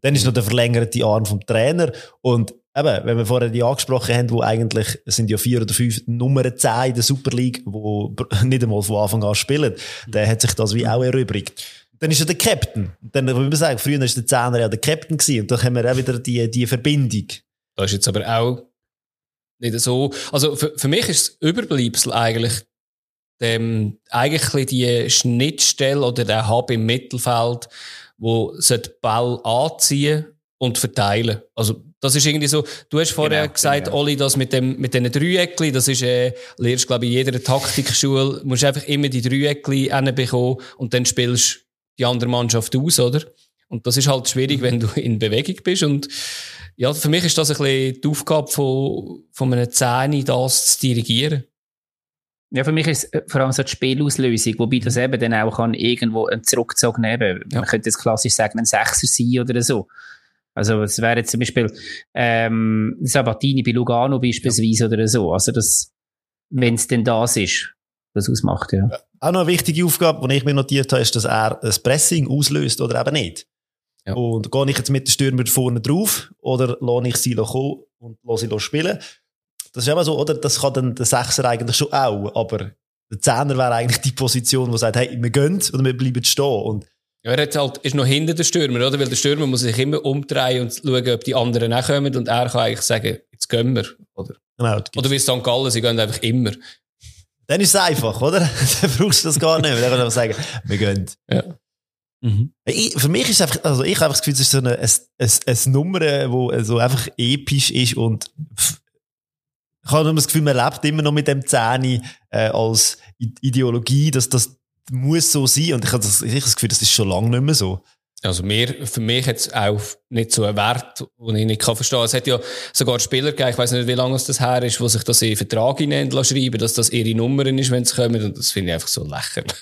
Dann ist noch der verlängerte Arm vom Trainer und eben, wenn wir vorher die angesprochen haben, wo eigentlich, es sind ja vier oder fünf Nummer 10 in der Super League, wo *laughs* nicht einmal von Anfang an spielen, der hat sich das wie auch erübrigt. Dann ist er der Captain. Dann, wie man sagt, früher war der Zehner ja der Captain gewesen. Und dann haben wir auch wieder die, die Verbindung. Das ist jetzt aber auch nicht so. Also für, für mich ist das Überbleibsel eigentlich dem, eigentlich die Schnittstelle oder der Hub im Mittelfeld, wo den Ball anziehen und verteilen. Also das ist irgendwie so, du hast vorher genau, gesagt, genau. Oli, das mit dem, mit diesen Dreieckli, das ist, äh, lernst, glaube ich, in jeder Taktikschule, musst einfach immer die Dreieckli bekommen und dann spielst die andere Mannschaft aus, oder? Und das ist halt schwierig, mhm. wenn du in Bewegung bist und, ja, für mich ist das ein bisschen die Aufgabe von, von einem Zähne, das zu dirigieren. Ja, für mich ist es äh, vor allem so die Spielauslösung, wobei das eben dann auch kann irgendwo einen Zurückzug nehmen. Ja. Man könnte jetzt klassisch sagen, ein Sechser sein oder so. Also es wäre jetzt zum Beispiel ähm, Sabatini bei Lugano beispielsweise ja. oder so. Also das, wenn es denn das ist, das ausmacht, ja. Auch noch eine wichtige Aufgabe, die ich mir notiert habe, ist, dass er das Pressing auslöst oder eben nicht. Ja. Und gehe ich jetzt mit den Stürmer vorne drauf oder lasse ich sie kommen und lasse sie spielen? Das ist immer so, oder? Das kann dann der Sechser eigentlich schon auch, aber der Zehner wäre eigentlich die Position, wo sagt, hey, wir gehen oder wir bleiben stehen. Und ja, er halt, ist noch hinter der Stürmer, oder? Weil der Stürmer muss sich immer umdrehen und schauen, ob die anderen auch kommen und er kann eigentlich sagen, jetzt gehen wir, oder? Genau. Oder wie St. Gallen, sie gehen einfach immer. Dann ist es einfach, oder? *laughs* dann brauchst du das gar nicht mehr. Dann kannst du einfach sagen, wir gehen. Ja. Mhm. Ich, für mich ist es einfach, also ich habe das Gefühl, es ist so eine, eine, eine, eine Nummer, wo so einfach episch ist und ich habe nur das Gefühl, man lebt immer noch mit dem Zähne äh, als Ideologie, dass das muss so sein und ich habe das, ich habe das Gefühl, das ist schon lange nicht mehr so. Also mir, für mich hat es auch nicht so einen Wert, den ich nicht verstehen kann. Es hat ja sogar Spieler gegeben, ich weiß nicht, wie lange es das her ist, die sich das in Vertrag schreiben, dass das ihre Nummern ist, wenn sie kommen. Und das finde ich einfach so lächerlich.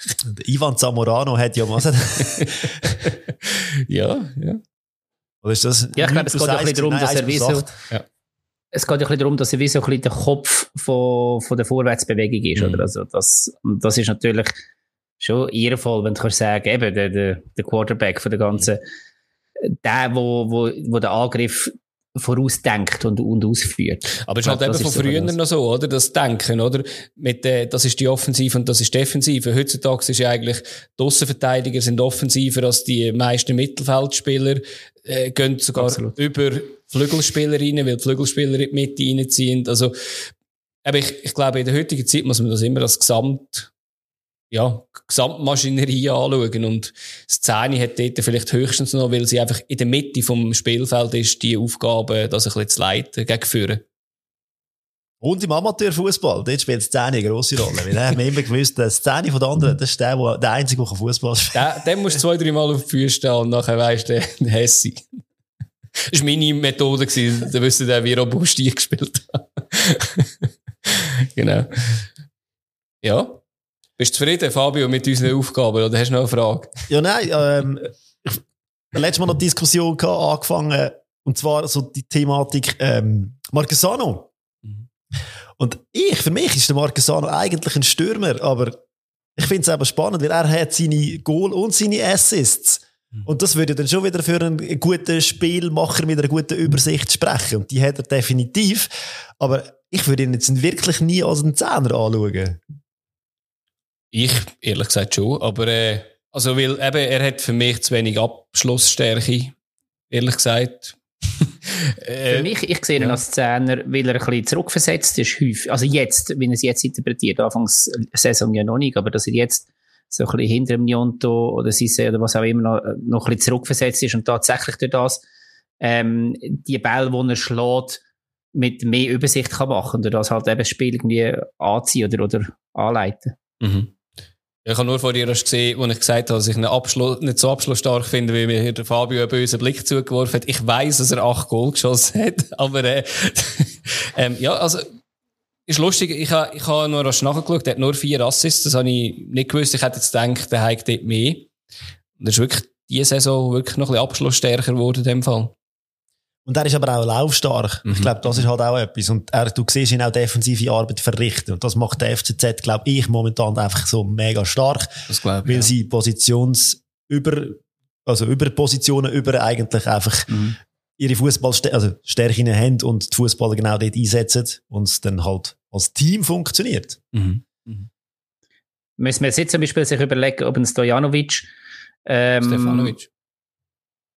Ivan Zamorano hat ja was. *laughs* ja, ja. Oder ist das? Ja, ich glaube, es geht ja ein bisschen darum, dass er wie so, ja. Es geht ja ein bisschen darum, dass er wie so ein bisschen der Kopf von, von der Vorwärtsbewegung ist, mhm. oder? Also, das, das ist natürlich, schon ehrenvoll, wenn du kannst sagen, eben, der, der, der Quarterback von der ganzen, der, wo, wo, wo der Angriff vorausdenkt und, und ausführt. Aber es ist halt eben von früher noch so, oder? Das Denken, oder? Mit, äh, das ist die Offensive und das ist die Defensive. Heutzutage ist ja eigentlich, die Aussenverteidiger sind offensiver als die meisten Mittelfeldspieler, äh, gehen sogar Absolut. über Flügelspieler rein, weil die Flügelspieler in die Mitte reinziehen. Also, aber ich, ich glaube, in der heutigen Zeit muss man das immer als Gesamt, ja, Gesamtmaschinerie anschauen. Und das Zähne hat dort vielleicht höchstens noch, weil sie einfach in der Mitte vom Spielfeld ist, die Aufgabe, das ein bisschen zu leiten, gegen führen. Und im Amateurfußball, dort spielt das Zähne eine grosse Rolle. Wir haben immer gewusst, das Zähne von den anderen, das ist der, der, der Einzige, der Fußball spielt. Der, den musst du zwei, drei Mal auf die Füße stehen und nachher weisst du, *laughs* der Hessi. Das war meine Methode, gewesen. da wüsste der, wie robust ich gespielt habe. *laughs* genau. Ja. Bist du zufrieden, Fabio, mit unseren Aufgaben oder hast du noch eine Frage? Ja, nein, ähm, ich, letztes Mal noch Diskussion gehabt, angefangen, und zwar so die Thematik ähm, Marquesano. Mhm. Und ich, für mich ist der Marquesano eigentlich ein Stürmer, aber ich finde es eben spannend, weil er hat seine Goal und seine Assists. Mhm. Und das würde dann schon wieder für einen guten Spielmacher mit einer guten Übersicht sprechen. Und die hat er definitiv. Aber ich würde ihn jetzt wirklich nie als einen Zehner anschauen. Ich, ehrlich gesagt, schon. Aber, äh, also, weil eben, er hat für mich zu wenig Abschlussstärke. Ehrlich gesagt. *laughs* äh, für mich, ich sehe ihn ja. als Zehner, weil er ein bisschen zurückversetzt ist, häufig. Also jetzt, wenn er es jetzt interpretiert, anfangs Saison ja noch nicht, aber dass er jetzt so ein bisschen hinter dem Nionto oder Sisse oder was auch immer noch, noch ein bisschen zurückversetzt ist und tatsächlich durch das, ähm, die Bälle, die er schlägt, mit mehr Übersicht kann machen, durch das halt eben das Spiel irgendwie anziehen oder, oder anleiten. Mhm. Ich habe nur vor dir gesehen, als ich gesagt habe, dass ich ihn nicht so abschlussstark finde, wie mir der Fabio einen bösen Blick zugeworfen hat. Ich weiss, dass er acht Goal geschossen hat, *laughs* aber äh, *laughs* ähm, ja, also ist lustig, ich habe ich ha nur rasch nachgeschaut, er hat nur vier Assists, das habe ich nicht gewusst. Ich hätte jetzt gedacht, der hat dort mehr. Und er ist wirklich diese Saison wirklich noch ein bisschen abschlussstärker geworden in dem Fall. Und er ist aber auch laufstark. Mhm. Ich glaube, das ist halt auch etwas. Und er, du siehst ihn auch defensive Arbeit verrichten. Und das macht der FCZ, glaube ich, momentan einfach so mega stark. Das glaube ich. Weil ja. sie Positions über, also über Positionen über eigentlich einfach mhm. Ihre Fußballstärke, also Stärken haben und die Fußballer genau dort einsetzen und es dann halt als Team funktioniert. Mhm. Mhm. Müssen wir jetzt zum Beispiel sich überlegen, ob ein Stojanovic, ähm, Stefanovic.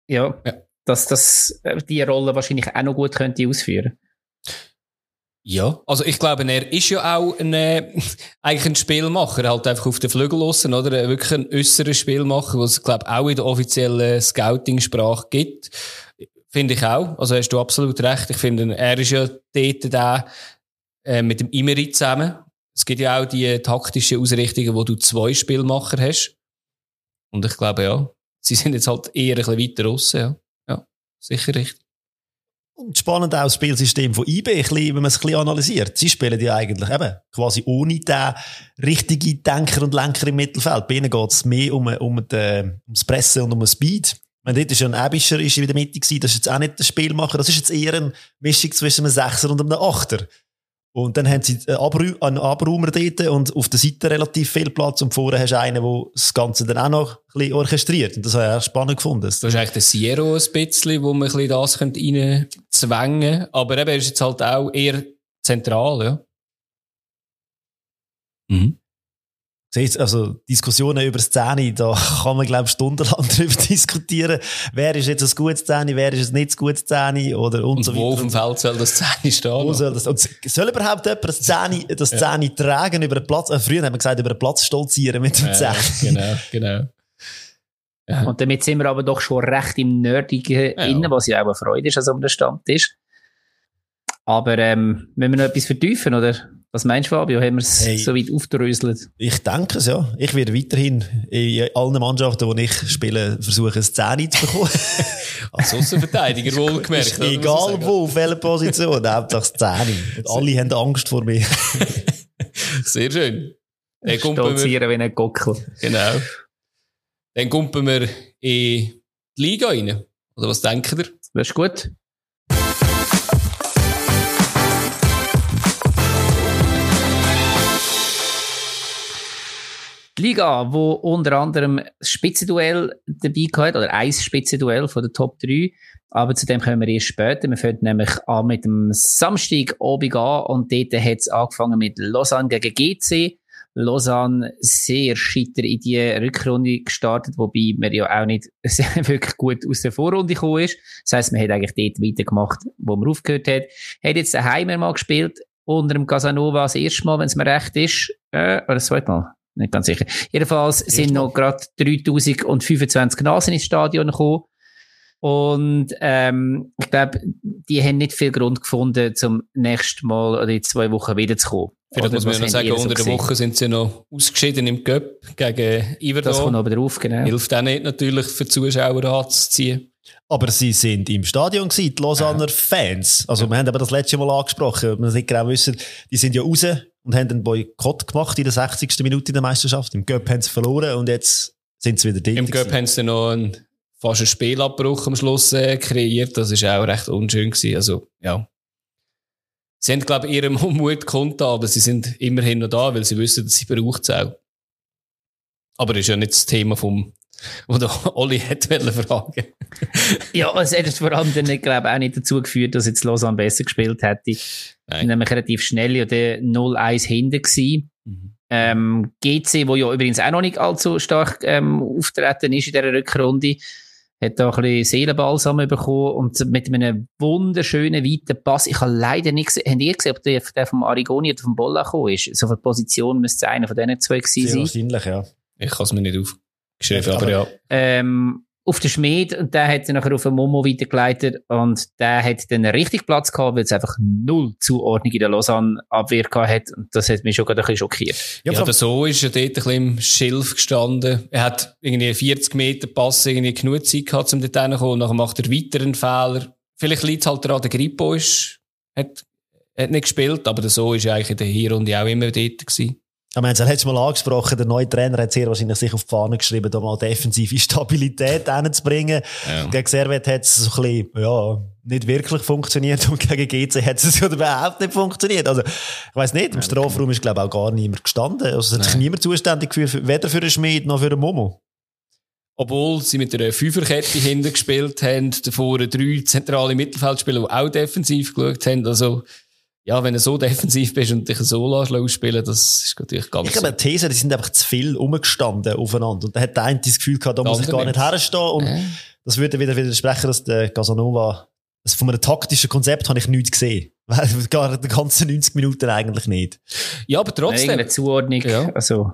Ja. ja dass das äh, die Rolle wahrscheinlich auch noch gut könnte ausführen. Ja, also ich glaube, er ist ja auch ein, äh, *laughs* eigentlich ein Spielmacher, halt einfach auf den Flügel lassen, oder? Äh, wirklich ein äußerer Spielmacher, was es, glaube auch in der offiziellen Scouting-Sprache gibt. Finde ich auch. Also hast du absolut recht. Ich finde, er ist ja dort da, äh, mit dem Imeri zusammen. Es gibt ja auch die taktischen Ausrichtungen, wo du zwei Spielmacher hast. Und ich glaube, ja, sie *laughs* sind jetzt halt eher ein bisschen weiter raus, ja sicher richtig. Und spannend auch das Spielsystem von IB, wenn man es ein bisschen analysiert. Sie spielen ja eigentlich eben quasi ohne den richtigen Denker und Lenker im Mittelfeld. Bei ihnen geht es mehr um, um, die, ums Pressen und um den Speed. Wenn dort ist ja ein Ebischer ist in der Mitte gewesen, das ist jetzt auch nicht der Spielmacher, das ist jetzt eher eine Mischung zwischen einem Sechser und einem Achter. Und dann haben sie einen Abraumer dort und auf der Seite relativ viel Platz und vorne hast du einen, der das Ganze dann auch noch ein bisschen orchestriert. Und das habe ich auch spannend gefunden. Das ist eigentlich der Sierra ein bisschen, wo man ein bisschen das reinzwängen könnte. Aber eben, er ist jetzt halt auch eher zentral, ja. Mhm. Also Diskussionen über Szene, da *laughs* kann man glaube ich stundenlang *laughs* darüber diskutieren. Wer ist jetzt ein gutes Szene, wer ist ein nicht gutes Szene oder und, und so wo weiter. auf dem Feld soll das Szene stehen? Wo soll das, und soll überhaupt jemand das Szene, *laughs* das Szene ja. tragen über den Platz? Äh, früher haben wir gesagt, über den Platz stolzieren mit dem Szene. genau, genau. Ja. Und damit sind wir aber doch schon recht im Nerdigen ja. innen, was ja auch eine Freude ist, als um der Stand ist. Aber ähm, wenn wir noch etwas vertiefen, oder? Was meinst du, Fabio? Haben wir es hey, so weit aufgedröselt? Ich denke es, ja. Ich werde weiterhin in allen Mannschaften, wo ich spiele, versuchen, eine Szene zu bekommen. *laughs* Als Außenverteidiger *laughs* wohlgemerkt. egal wo, auf welcher Position, Hauptsache Szene. Und alle haben Angst vor mir. *laughs* Sehr schön. Dann Stolzieren wie ein Gockel. Genau. Dann kumpen wir in die Liga rein. Oder was denkt ihr? Das ist gut. Liga, wo unter anderem das Spitzenduell dabei hat, oder ein Spitzenduell von der Top 3. Aber zu dem kommen wir erst später. Wir fangen nämlich an mit dem Samstag oben an und dort hat es angefangen mit Lausanne gegen GC. Lausanne sehr scheiter in die Rückrunde gestartet, wobei man ja auch nicht *laughs* wirklich gut aus der Vorrunde gekommen ist. Das heisst, man hat eigentlich dort weitergemacht, wo man aufgehört hat. Hat jetzt daheim mal gespielt, unter dem Casanova das erste Mal, wenn es mir recht ist, äh, oder das zweite Mal? Nicht ganz sicher. Jedenfalls sind noch gerade 3025 Nasen ins Stadion gekommen. Und ähm, ich glaube, die haben nicht viel Grund gefunden, zum nächsten Mal oder in zwei Wochen wiederzukommen. Vielleicht muss man ja noch sagen, unter so der Woche sind sie noch ausgeschieden im Cup gegen Iverdon. Das kommt aber drauf, genau. Hilft auch nicht natürlich für Zuschauer anzuziehen. Aber sie sind im Stadion gewesen, die Lausanner ja. Fans. Also ja. wir haben aber das letzte Mal angesprochen, wir nicht genau wissen, die sind ja raus und haben einen Boykott gemacht in der 60. Minute in der Meisterschaft. Im Cup haben sie verloren und jetzt sind sie wieder drin. Im Cup haben sie noch einen, fast einen Spielabbruch am Schluss äh, kreiert. Das ist auch recht unschön gewesen. Also, ja. Sie haben, glaube ich, ihrem *laughs* Unmut Konto, aber sie sind immerhin noch da, weil sie wissen, dass sie braucht es auch. Aber das ist ja nicht das Thema vom, *laughs* oder Olli hätte fragen Ja, es hat vor allem dann, glaube ich, auch nicht dazu geführt, dass jetzt Lausanne besser gespielt hätte. Nein. Nämlich relativ schnell oder 0-1 hinten gewesen. Mhm. Ähm, GC, wo ja übrigens auch noch nicht allzu stark ähm, auftreten ist in dieser Rückrunde, hat da ein bisschen Seelenbalsam bekommen und mit einem wunderschönen, weiten Pass. Ich habe leider nicht gesehen, habt ihr gesehen, ob der, der vom Arigoni oder vom Bolla gekommen ist? So von Position müsste es einer von diesen zwei gewesen sein. Wahrscheinlich, ja. Ich kann es mir nicht aufgeschrieben, aber, aber ja. Ähm, auf den Schmied und der hat dann nachher auf den Momo weitergeleitet und der hat dann richtig Platz gehabt, weil es einfach null Zuordnung in der Lausanne-Abwehr gehabt hat und das hat mich schon gerade ein bisschen schockiert. Ja, ja so ist er dort ein bisschen im Schilf gestanden. Er hat irgendwie 40 Meter Pass irgendwie genug Zeit gehabt, um dort hinzukommen und nachher macht er weiteren Fehler. Vielleicht liegt es halt daran, der Grippo ist, hat, hat nicht gespielt, aber der so ist eigentlich in der Hinrunde auch immer dort gewesen. Ja, wir haben es ja letztes Mal angesprochen, der neue Trainer hat sehr wahrscheinlich sich auf die Fahne geschrieben, da mal defensive *laughs* Stabilität reinzubringen. Ja. Gegen Servet hat es so ein bisschen, ja, nicht wirklich funktioniert und gegen GC hat es *laughs* überhaupt nicht funktioniert. Also, ich weiss nicht, im Strafraum ist, glaube ich, auch gar niemand gestanden. Also, es hat sich niemand zuständig gefühlt, weder für den Schmied noch für den Momo. Obwohl sie mit einer Fünferkette hinten gespielt haben, davor drei zentrale Mittelfeldspieler, die auch defensiv geschaut haben. Also, ja, wenn du so defensiv bist und dich so ausspielen das ist natürlich ganz Ich habe eine These, die sind einfach zu viel umgestanden aufeinander. Und da hat der eine das Gefühl gehabt, da muss ich gar nicht herstehen. Und äh. das würde wieder widersprechen, dass der Casanova, also von einem taktischen Konzept habe ich nichts gesehen. *laughs* Weil gar die ganzen 90 Minuten eigentlich nicht. Ja, aber trotzdem. Eine Zuordnung, ja. also.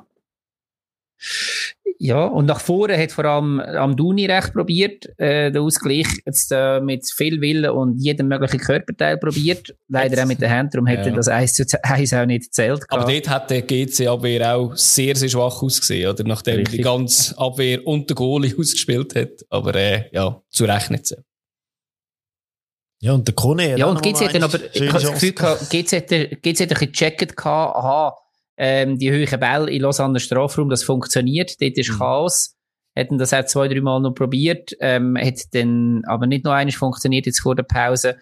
Ja, und nach vorne hat vor allem am Duni recht probiert, äh, den Ausgleich jetzt äh, mit viel Willen und jedem möglichen Körperteil probiert. Leider auch mit den Händen, darum hätte ja. das 1 zu 1 *laughs* auch nicht gezählt. Aber dort hat der GC-Abwehr auch sehr, sehr schwach ausgesehen, oder? Nachdem Richtig. die ganze Abwehr und der Goalie *laughs* ausgespielt hat. Aber äh, ja, zu Recht nicht so. Ja, und der Kone Ja, und GC hat dann aber, ich habe das Gefühl gehabt, GC hat, GC hat ein bisschen gecheckt gehabt, aha, ähm, die hohen Bälle in Lausanne Strafraum, das funktioniert, dort ist mhm. Chaos. Hätten das auch zwei, drei Mal noch probiert, ähm, hat dann aber nicht noch eines funktioniert jetzt vor der Pause.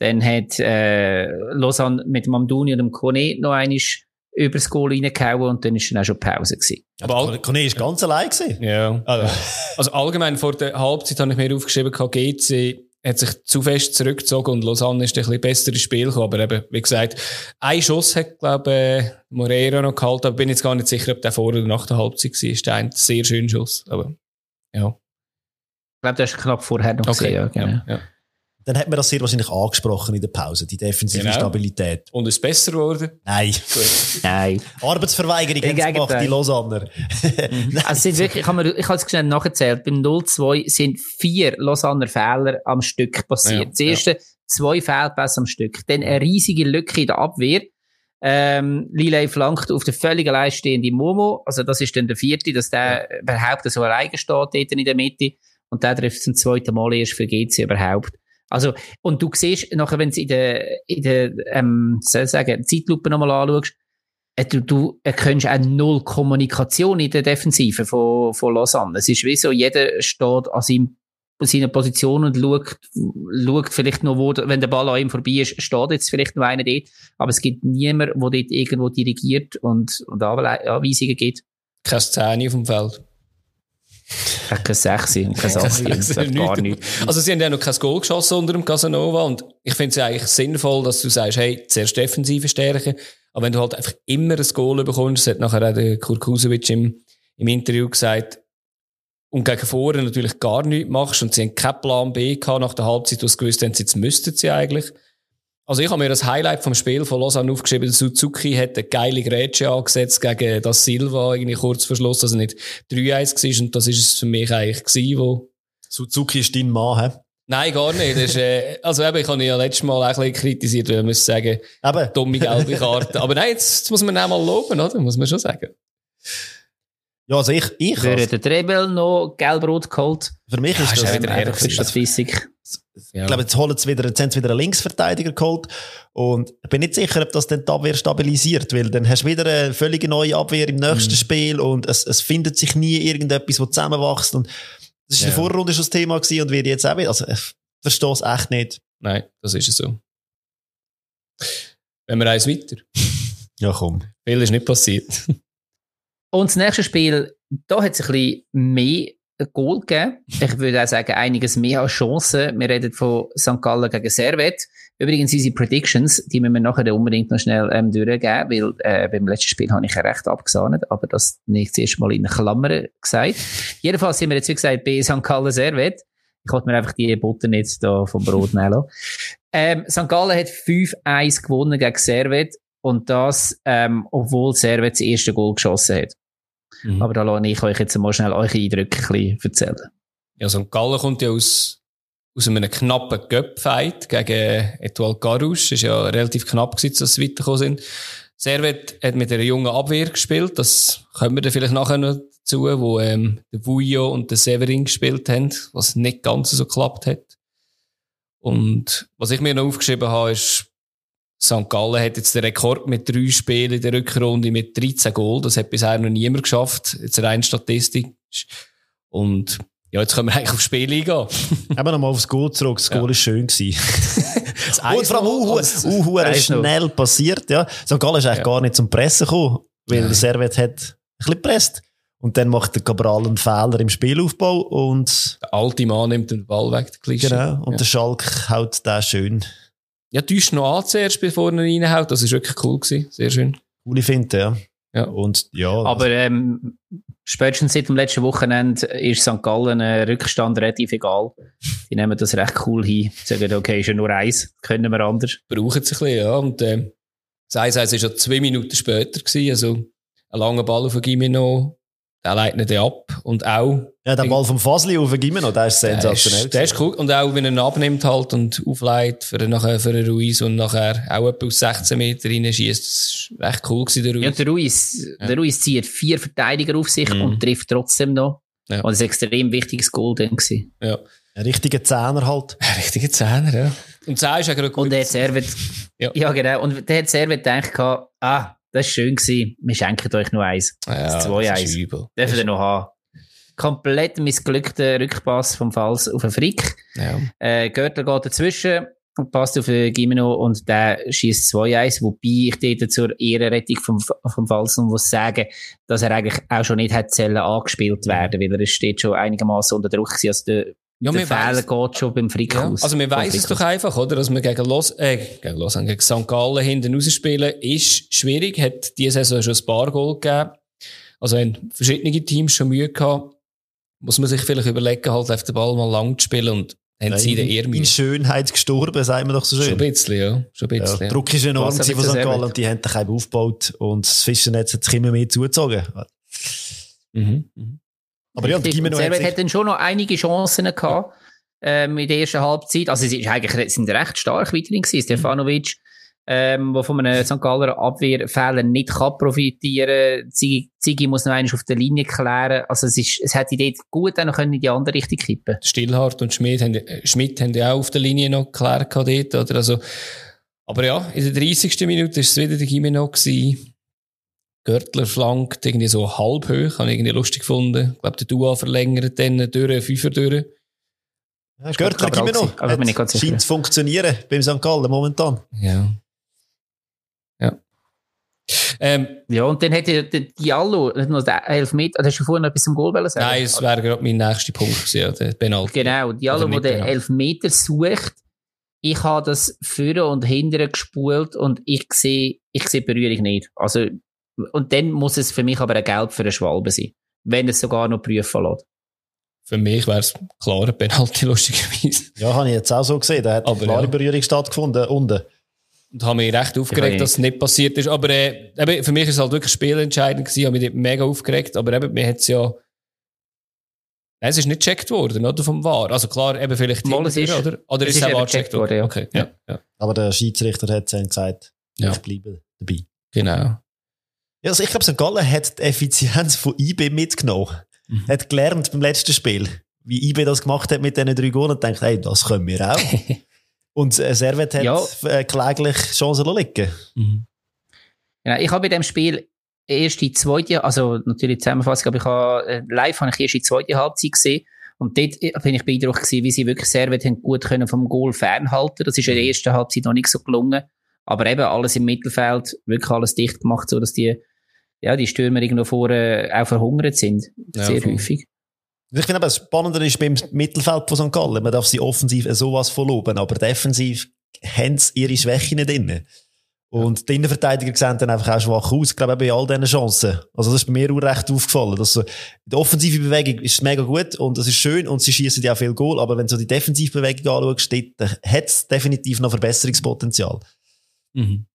Dann hat äh, Lausanne mit dem Amduni und dem Kone noch eines übers Goal reingehauen und dann ist dann auch schon Pause gewesen. Aber all Kone ist ganz allein gewesen. Ja. Also, *laughs* also allgemein vor der Halbzeit habe ich mir aufgeschrieben, GC hat sich zu fest zurückgezogen und Lausanne ist ein bisschen besser ins Spiel gekommen. Aber eben, wie gesagt, ein Schuss hat, glaube ich, Moreira noch gehalten, aber bin jetzt gar nicht sicher, ob der vor oder nach der Halbzeit war. Ist ein sehr schöner Schuss, aber, ja. Ich glaube, das ist knapp vorher noch Okay, gesehen, ja, genau. ja, ja. Dann hat man das sehr wahrscheinlich angesprochen in der Pause, die defensive Genau. Stabilität. Und ist es besser geworden? Nein. *laughs* Nein. Arbeitsverweigerung haben sie gemacht, die Lausanner. *laughs* Also es sind wirklich, ich habe, mir, ich habe es schnell nachgezählt, beim 0-2 sind vier Lausanner Fehler am Stück passiert. Ja, das erste, zwei Fehlpässe am Stück. Dann eine riesige Lücke in der Abwehr. Ähm, Lilei flankt auf der völlig allein stehende Momo. Also das ist dann der vierte, dass der überhaupt so alleine steht dort in der Mitte. Und der trifft zum zweiten Mal erst für GC überhaupt. Also, und du siehst nachher, wenn du in der, in der, ähm, soll ich sagen, Zeitlupe nochmal anschaust, äh, du, du erkennst auch null Kommunikation in der Defensive von, von Lausanne. Es ist wie so, jeder steht an seinem, seiner Position und schaut, schaut vielleicht noch, wo, wenn der Ball an ihm vorbei ist, steht jetzt vielleicht noch einer dort. Aber es gibt niemand, der dort irgendwo dirigiert und, und Anwe- Anweisungen gibt. Keine Szene auf dem Feld. Kein 6 und kein 8 Nichts. gar nichts. Also sie haben ja noch kein Goal geschossen unter dem Casanova und ich finde es ja eigentlich sinnvoll, dass du sagst, hey, zuerst defensive Stärke, aber wenn du halt einfach immer ein Goal bekommst, das hat nachher auch der Kurkusovic im, im Interview gesagt, und gegen vorne natürlich gar nichts machst und sie haben keinen Plan B gehabt nach der Halbzeit, was gewusst haben, jetzt müssten sie eigentlich. Also ich habe mir das Highlight vom Spiel von Lausanne aufgeschrieben, Suzuki hat eine geile Grätsche angesetzt gegen das Silva, irgendwie kurz vor Schluss, dass er nicht 3-1 war und das ist es für mich eigentlich gewesen, wo Suzuki ist dein Mann, hä? Nein, gar nicht. Das ist, äh, also eben, ich habe ihn ja letztes Mal auch ein bisschen kritisiert, weil man muss sagen, Eben. dumme gelbe *laughs* Karte. Aber nein, jetzt, jetzt muss man auch mal loben, oder? Muss man schon sagen. Ja, also ich, ich, also, der Trebel noch gelb-rot geholt? für mich Ja, ist ist das, auch wieder Ähm, ehrlich einfach ist das fissig. Ja. ich glaube, jetzt holen sie wieder, jetzt haben sie wieder einen Linksverteidiger geholt. Und ich bin nicht sicher, ob das dann die Abwehr stabilisiert, weil dann hast du wieder eine völlig neue Abwehr im nächsten Mhm. Spiel und es, es findet sich nie irgendetwas, was zusammenwächst. Und das ist in Ja. der Vorrunde schon das Thema gewesen und wird jetzt auch wieder, also ich verstehe es echt nicht. Nein, das ist es so. Wenn wir eins weiter. *laughs* Ja, komm. Viel ist nicht passiert. Und das nächste Spiel, da hat es ein bisschen mehr Goal gegeben. Ich würde auch sagen, einiges mehr als Chancen. Wir reden von St. Gallen gegen Servet. Übrigens, unsere Predictions, die müssen wir nachher unbedingt noch schnell ähm, durchgeben, weil äh, beim letzten Spiel habe ich ja recht abgesahnet, aber das nicht zuerst mal in Klammern gesagt. Jedenfalls sind wir jetzt, wie gesagt, bei St. Gallen Servet. Ich wollte mir einfach die Butter nicht da vom Brot nehmen. Ähm, St. Gallen hat 5-1 gewonnen gegen Servet. Und das, ähm, obwohl Servet das erste Goal geschossen hat. Mhm. Aber da lasse ich euch jetzt mal schnell eure Eindrücke ein bisschen erzählen. Ja, St. Gallen kommt ja aus, aus einem knappen Göpp-Fight gegen Etoile Garouche. Ist ja relativ knapp gewesen, dass sie weitergekommen sind. Servet hat mit einer jungen Abwehr gespielt. Das kommen wir dann vielleicht nachher noch dazu, wo ähm, der Vujo und der Severin gespielt haben, was nicht ganz so geklappt hat. Und was ich mir noch aufgeschrieben habe, ist, St. Gallen hat jetzt den Rekord mit drei Spielen in der Rückrunde mit 13 Goal. Das hat bisher noch niemand geschafft. Jetzt rein Statistik. Und ja, jetzt können wir eigentlich aufs Spiel eingehen. *laughs* Eben nochmal aufs Goal zurück. Das Goal ist schön gewesen. Und vor allem uh, Als- uh, uh, Eins noch. schnell passiert, ja. St. Gallen ist eigentlich Ja. gar nicht zum Pressen gekommen, weil der Servet hat ein bisschen gepresst. Und dann macht der Cabral einen Fehler im Spielaufbau und, Der alte Mann nimmt den Ball weg, der Klischee. genau, und ja. der Schalk haut den schön. Ja, täuscht noch an zuerst, bevor er ihn reinhaut. Das ist wirklich cool gewesen. Sehr schön. Coole Finte, ja. Ja. Und, ja. Aber ähm, spätestens seit dem letzten Wochenende ist St. Gallen ein Rückstand relativ egal. Die nehmen das recht cool hin. Sagen, okay, ist ja nur eins, können wir anders. Brauchen sie ein bisschen, ja. Und, ähm, das 1 war ja zwei Minuten später gewesen. Also, ein langer Ball auf den Gimeno. Der leitet ihn ab. Und auch, ja, der Ball vom Fasli auf den noch, der ist der sensationell. ist, der ist cool. Und auch, wenn er ihn abnimmt halt und aufleitet für, nachher, für den Ruiz und nachher auch etwa aus 16 Meter reinschießt. Das ist recht cool gewesen, der Ruiz. Ja, der Ruiz, der Ruiz zieht vier Verteidiger auf sich Mhm. und trifft trotzdem noch. Ja. Und das ist ein extrem wichtiges Goal dann gewesen. ja. Ein richtiger Zehner halt. Ein richtiger Zehner, ja. Und 10 ist auch gerade gut. Und der hat Servet, Ja. ja. genau, und der hat Servet gedacht, ah, das ist schön gewesen, wir schenken euch nur eins. ja, das das 2-1. ist übel. Dürfen ihr noch haben. Komplett missglückter Rückpass vom Fals auf den Frick. Ja. Äh, Görtler geht dazwischen und passt auf Gimeno und der schießt 2-1, wobei ich dort zur Ehrenrettung vom, vom Fals noch muss sagen, dass er eigentlich auch schon nicht hätte sollen angespielt werden, weil er steht schon einigermaßen unter Druck gewesen. Also der Ja, der wir Fehler geht schon beim Frick Ja, aus. also wir weiss es doch einfach, oder? Dass wir gegen Los, äh, gegen Los, gegen St. Gallen hinten rausspielen, ist schwierig. Hat diese Saison schon ein paar Goal gegeben. Also haben verschiedene Teams schon Mühe gehabt. Muss man sich vielleicht überlegen, halt auf den Ball mal lang zu spielen und haben sie dann eher in. Schönheit gestorben, sagt man doch so Schon schön. ein bisschen, ja. Schon ein bisschen. Ja. Druck ist enorm von St. Gallen und die haben sich eben aufgebaut und das Fischernetz hat sich immer mehr zugezogen. Mhm. Mhm. Aber ja, Servet hat dann schon noch einige Chancen gehabt, ähm, in der ersten Halbzeit. Also, sie ist eigentlich, sind recht stark weiterhin gewesen. Stefanovic, ähm, der von einem St. Galler Abwehrfehler nicht kann profitieren. Ziggy, Ziggy muss noch einmal auf der Linie klären. Also, es ist, es hätte dort gut auch noch können in die andere Richtung kippen. Stillhardt und Schmidt haben, Schmidt haben ja auch auf der Linie noch geklärt gehabt dort, oder? Also, aber ja, in der 30. Minute war es wieder der Gimeno gewesen. Görtler flankt irgendwie so halb hoch, habe ich irgendwie lustig gefunden. Ich glaube, der Dua verlängert dann durch, Fünfer durch. Ja, Görtler Gimeno. gewesen, aber bin ich ganz sicher. Scheint zu funktionieren beim St. Gallen momentan. Ja. Ja. Ähm, Ja, und dann hätte der Diallo noch den Elfmeter, hast du vorhin noch etwas zum Goal sagen? nein, es wäre gerade mein nächster Punkt gewesen, ja, der Penalty. Genau, Diallo, der den. Elfmeter sucht. Ich habe das vorne und hinten gespult und ich sehe, ich sehe die Berührung nicht. Also, und dann muss es für mich aber ein Gelb für einen Schwalbe sein. Wenn es sogar noch prüfen lässt. Für mich wäre es klar ein Penalty, *laughs* lustigerweise. Ja, habe ich jetzt auch so gesehen. Da hat Aber eine klare ja. Berührung stattgefunden unten. Und habe mich recht aufgeregt, dass es nicht passiert ist. Aber äh, eben, für mich ist es halt wirklich spielentscheidend gewesen. Ich habe mich mega aufgeregt. Aber eben, mir hat es ja... Nein, es ist nicht gecheckt worden, oder? Vom VAR. Also klar, eben vielleicht... Mal, es ist- oder? Oder es ist es auch gecheckt worden? worden, ja. Okay, ja. ja. Aber der Schiedsrichter hat dann gesagt, Ja. ich bleibe dabei. Genau. Ja, also ich glaube, St. Gallen hat die Effizienz von IB mitgenommen. Mhm. Hat gelernt beim letzten Spiel, wie IB das gemacht hat mit diesen drei Goalen und denkt, hey, das können wir auch. *laughs* und äh, Servet hat Ja. äh, kläglich Chancen liegen Mhm. Genau, ich habe bei dem Spiel erst die zweite, also natürlich Zusammenfassung, aber ich habe, äh, live habe ich erst die zweite Halbzeit gesehen. Und dort bin ich beeindruckt gewesen, wie sie wirklich Servet haben gut können vom Goal fernhalten. Das ist in der ersten Halbzeit noch nicht so gelungen. Aber eben alles im Mittelfeld, wirklich alles dicht gemacht, so dass die, ja, die Stürmer irgendwo vorne auch verhungert sind. Ja, Sehr voll. häufig. Ich finde aber, das Spannende ist beim Mittelfeld von St. Gallen, man darf sie offensiv sowas von loben, aber defensiv haben sie ihre Schwächen drin. Und die Innenverteidiger sehen dann einfach auch schwach aus, ich glaube auch bei all diesen Chancen. Also das ist bei mir auch recht aufgefallen. Dass so, die offensive Bewegung ist mega gut und das ist schön und sie schießen ja auch viel Goal, aber wenn du so die Defensivbewegung anschaust, hat es definitiv noch Verbesserungspotenzial. Mhm.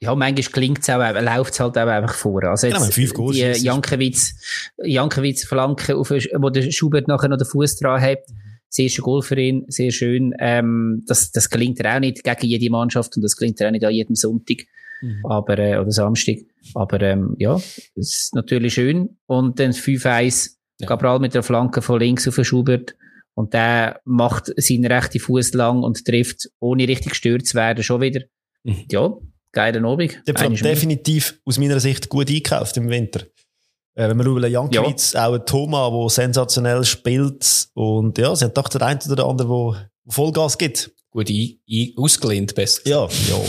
Ja, manchmal klingt es auch, läuft es halt auch einfach vor. Also Genau, jetzt, Goal die ist- Jankiewicz, Jankiewicz Flanke, auf, wo der Schubert nachher noch den Fuß dran hat. Sehr schön Goal für ihn, sehr schön. Ähm, das, das gelingt er auch nicht gegen jede Mannschaft und das gelingt er auch nicht an jedem Sonntag. Mhm. Aber, äh, oder Samstag. Aber, ähm, ja, ist natürlich schön. Und dann 5-1, Ja. Cabral mit der Flanke von links auf den Schubert. Und der macht seinen rechten Fuß lang und trifft, ohne richtig gestört zu werden, schon wieder. Mhm. Ja, geiler Abend. Der hat Einmal mehr. definitiv aus meiner Sicht gut eingekauft im Winter. Äh, wenn wir schauen, Jankiewicz, auch ein Thomas, der sensationell spielt. Und ja, sie haben doch den einen oder den anderen, der Vollgas gibt. Gut ein, ein, ausgelehnt, besser. Ja, ja.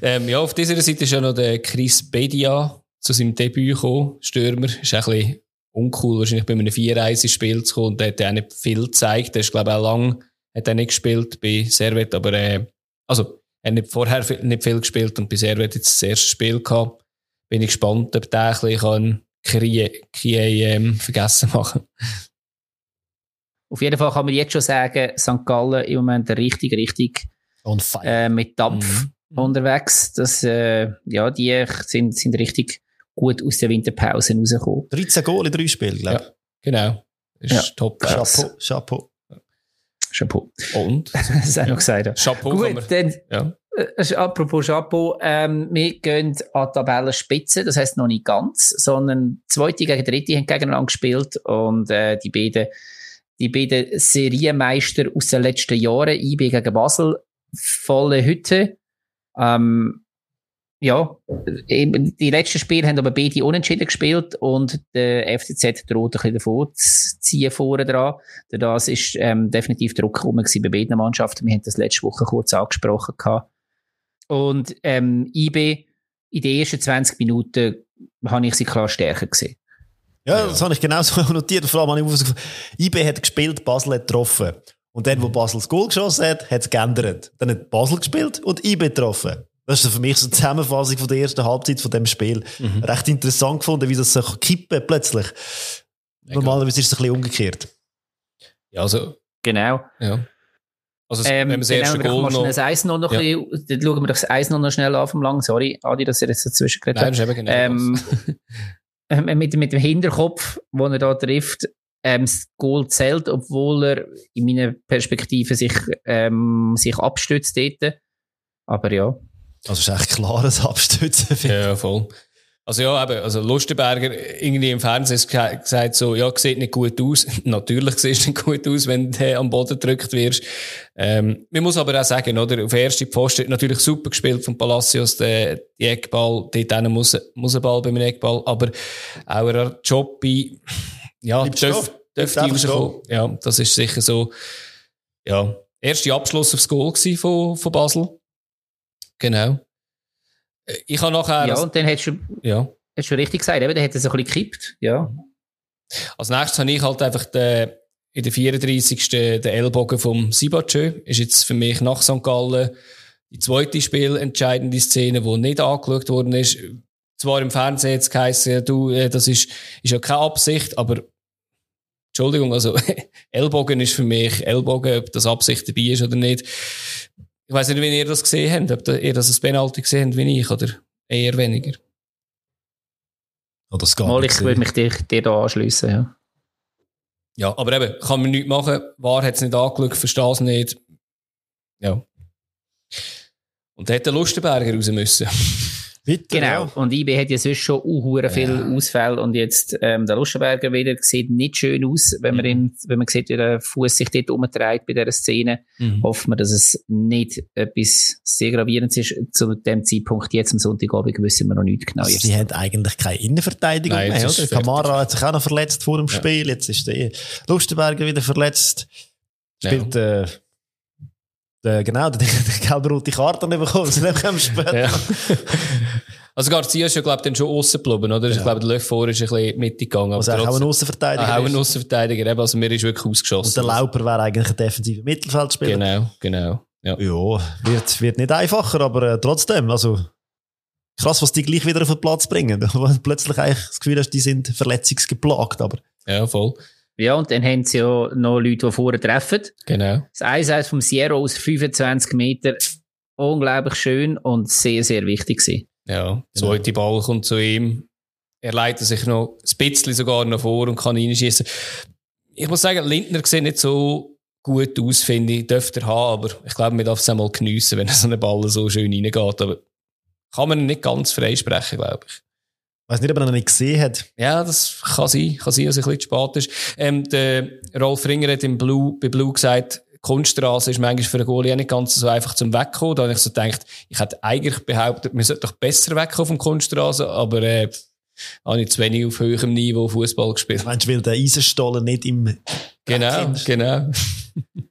Ähm, ja, auf dieser Seite ist ja noch der Chris Bedia zu seinem Debüt gekommen. Stürmer. Ist ein bisschen uncool, wahrscheinlich bei einem 4-1-Spiel zu kommen. Und der hat ja auch nicht viel gezeigt. Der ist, glaube ich, auch lang, hat er nicht gespielt bei Servet, aber, äh, also, er hat nicht vorher viel- nicht viel gespielt und bei Servet jetzt das erste Spiel gehabt. Bin ich gespannt, ob der ein bisschen ähm, vergessen machen. Auf jeden Fall kann man jetzt schon sagen, St. Gallen im Moment richtig, richtig äh, mit Dampf Mhm. unterwegs. Das, äh, ja, die sind, sind richtig gut aus der Winterpause rausgekommen. 13 Goal in drei Spielen, glaube ich. Ja, genau. Das ist Ja. top. Chapeau, Chapeau. Chapeau. Und? *laughs* das ist auch noch gesagt. Chapeau Gut, dann, ja. äh, apropos Chapeau, ähm, wir gehen an die Tabellenspitze, das heisst noch nicht ganz, sondern zweite gegen dritte haben gegeneinander gespielt und äh, die beiden, die beiden Serienmeister aus den letzten Jahren, IB gegen Basel, volle Hütte. Ähm, ja, die letzten Spiele haben aber beide unentschieden gespielt und der FCZ droht ein bisschen davon zu ziehen vorne dran. Das ist ähm, definitiv Druck bei beiden Mannschaften. Wir haben das letzte Woche kurz angesprochen gehabt. Und ähm, IB in den ersten 20 Minuten habe ich sie klar stärker gesehen. Ja, Ja. das habe ich genauso *laughs* notiert. Vor allem habe ich herausgefunden, IB hat gespielt, Basel hat getroffen. Und dann, wo Basel das Goal geschossen hat, hat es geändert. Dann hat Basel gespielt und IB getroffen. Das ist für mich so eine Zusammenfassung von der ersten Halbzeit von dem Spiel. Recht interessant gefunden, wie das so kippen plötzlich. Normalerweise ist es ein bisschen umgekehrt. Ja, also, Genau. ja. Also, Ähm, wenn man das dann erste wir Goal noch... das noch, noch Ja. ein bisschen, dann schauen wir doch das Eis noch, noch schnell an vom Lang. Sorry, Adi, dass ihr jetzt dazwischen geredet Nein, habt. das ist eben genau Ähm, *laughs* ähm, mit, mit dem Hinterkopf, wo er da trifft, ähm, das Goal zählt, obwohl er in meiner Perspektive sich, ähm, sich abstützt dort. Aber ja. Also es ist echt klares Abstützen. *laughs* finde ich. Ja, voll. Also ja, eben, also Lustenberger irgendwie im Fernsehen gesagt so, ja, sieht nicht gut aus. *laughs* Natürlich sieht nicht gut aus, wenn du am Boden gedrückt wirst. Ähm, man muss aber auch sagen, oder, auf erste Pfosten natürlich super gespielt von Palacios, der, die Eckball, dort muss, muss ein Ball beim Eckball, aber auch er Jobby, ja, dürf, dürfte einfach rauskommen. Ja, das ist sicher so, ja, erste Abschluss aufs Goal von, von Basel. Genau. Äh, Ich habe nachher, ja, und dann hättest du, ja. hast du richtig gesagt, eben, dann hat so ein bisschen gekippt. Ja. Als nächstes habe ich halt einfach den, in der 34. den Ellbogen vom Sibachö. Ist jetzt für mich nach St. Gallen die zweite spielentscheidende Szene, die nicht angeschaut worden ist. Zwar im Fernsehen jetzt geheißen, du, äh, das ist, ist ja keine Absicht, aber Entschuldigung, also *laughs* Ellbogen ist für mich Ellbogen, ob das Absicht dabei ist oder nicht. Ich weiß nicht, wie ihr das gesehen habt, ob ihr das als Penalty gesehen habt wie ich oder eher weniger. Oder das gar Mal, ich würde mich dir, dir da anschliessen. Ja. Ja, aber eben, kann man nichts machen. War hat es nicht angeschaut, verstehe es nicht. Ja. Und da hätte Lustenberger raus müssen. Bitte, Genau. ja. Und IB hat ja sonst schon uh, viel Ausfälle und jetzt ähm, der Lustenberger wieder sieht nicht schön aus, wenn man, ihn, wenn man sieht, wie der Fuß sich dort umtreibt bei dieser Szene. Mhm. Hoffen wir, dass es nicht etwas sehr gravierendes ist. Zu dem Zeitpunkt jetzt am Sonntagabend wissen wir noch nicht genau. Also, sie haben eigentlich keine Innenverteidigung Nein, mehr. jetzt Oder? Kamara hat sich auch noch verletzt vor dem Ja. Spiel. Jetzt ist der Lustenberger wieder verletzt. Spielt äh, der, genau, der, der gelb-rote Karte nicht bekommen. Das kommen später. Ja. Also Garcia ist ja, glaube ich, dann schon aussen geblieben, oder? Ich Ja. glaube, der vor ist ein bisschen mitgegangen. Also aber auch ein. Ah, auch ein ist. Außenverteidiger, eben. Also mir ist wirklich Und ausgeschossen. der Lauper wäre eigentlich ein defensiver Mittelfeldspieler. Genau, genau. Ja. Ja, wird, wird nicht einfacher, aber äh, trotzdem, also krass, was die gleich wieder auf den Platz bringen. *laughs* Plötzlich eigentlich das Gefühl hast, die sind verletzungsgeplagt, aber ja, voll. Ja, und dann haben sie ja noch Leute, die vorne treffen. Genau. Das 1 vom Sierra aus 25 Meter. Unglaublich schön und sehr, sehr wichtig gewesen. Ja, der zweite Ball kommt zu ihm. Er leitet sich noch ein bisschen sogar noch vor und kann reinschießen. Ich muss sagen, Lindner sieht nicht so gut aus, finde ich. Dürfte er haben, aber ich glaube, man darf es einmal geniessen, wenn so ein Ball so schön reingeht. Aber kann man nicht ganz freisprechen, glaube ich. Weiß nicht, ob er ihn nicht gesehen hat. Ja, das kann sein. Kann sein, dass es ein bisschen zu spät ist. Ähm, der Rolf Ringer hat im Blue, bei Blue gesagt, Kunststraße ist manchmal für einen Goalie auch nicht ganz so einfach zum Wegkommen. Da habe ich so gedacht, ich hätte eigentlich behauptet, man sollte doch besser wegkommen vom Kunststraße, aber äh, habe ich zu wenig auf höherem Niveau Fußball gespielt. Meinst du, weil der Eisenstollen nicht im Genau, genau.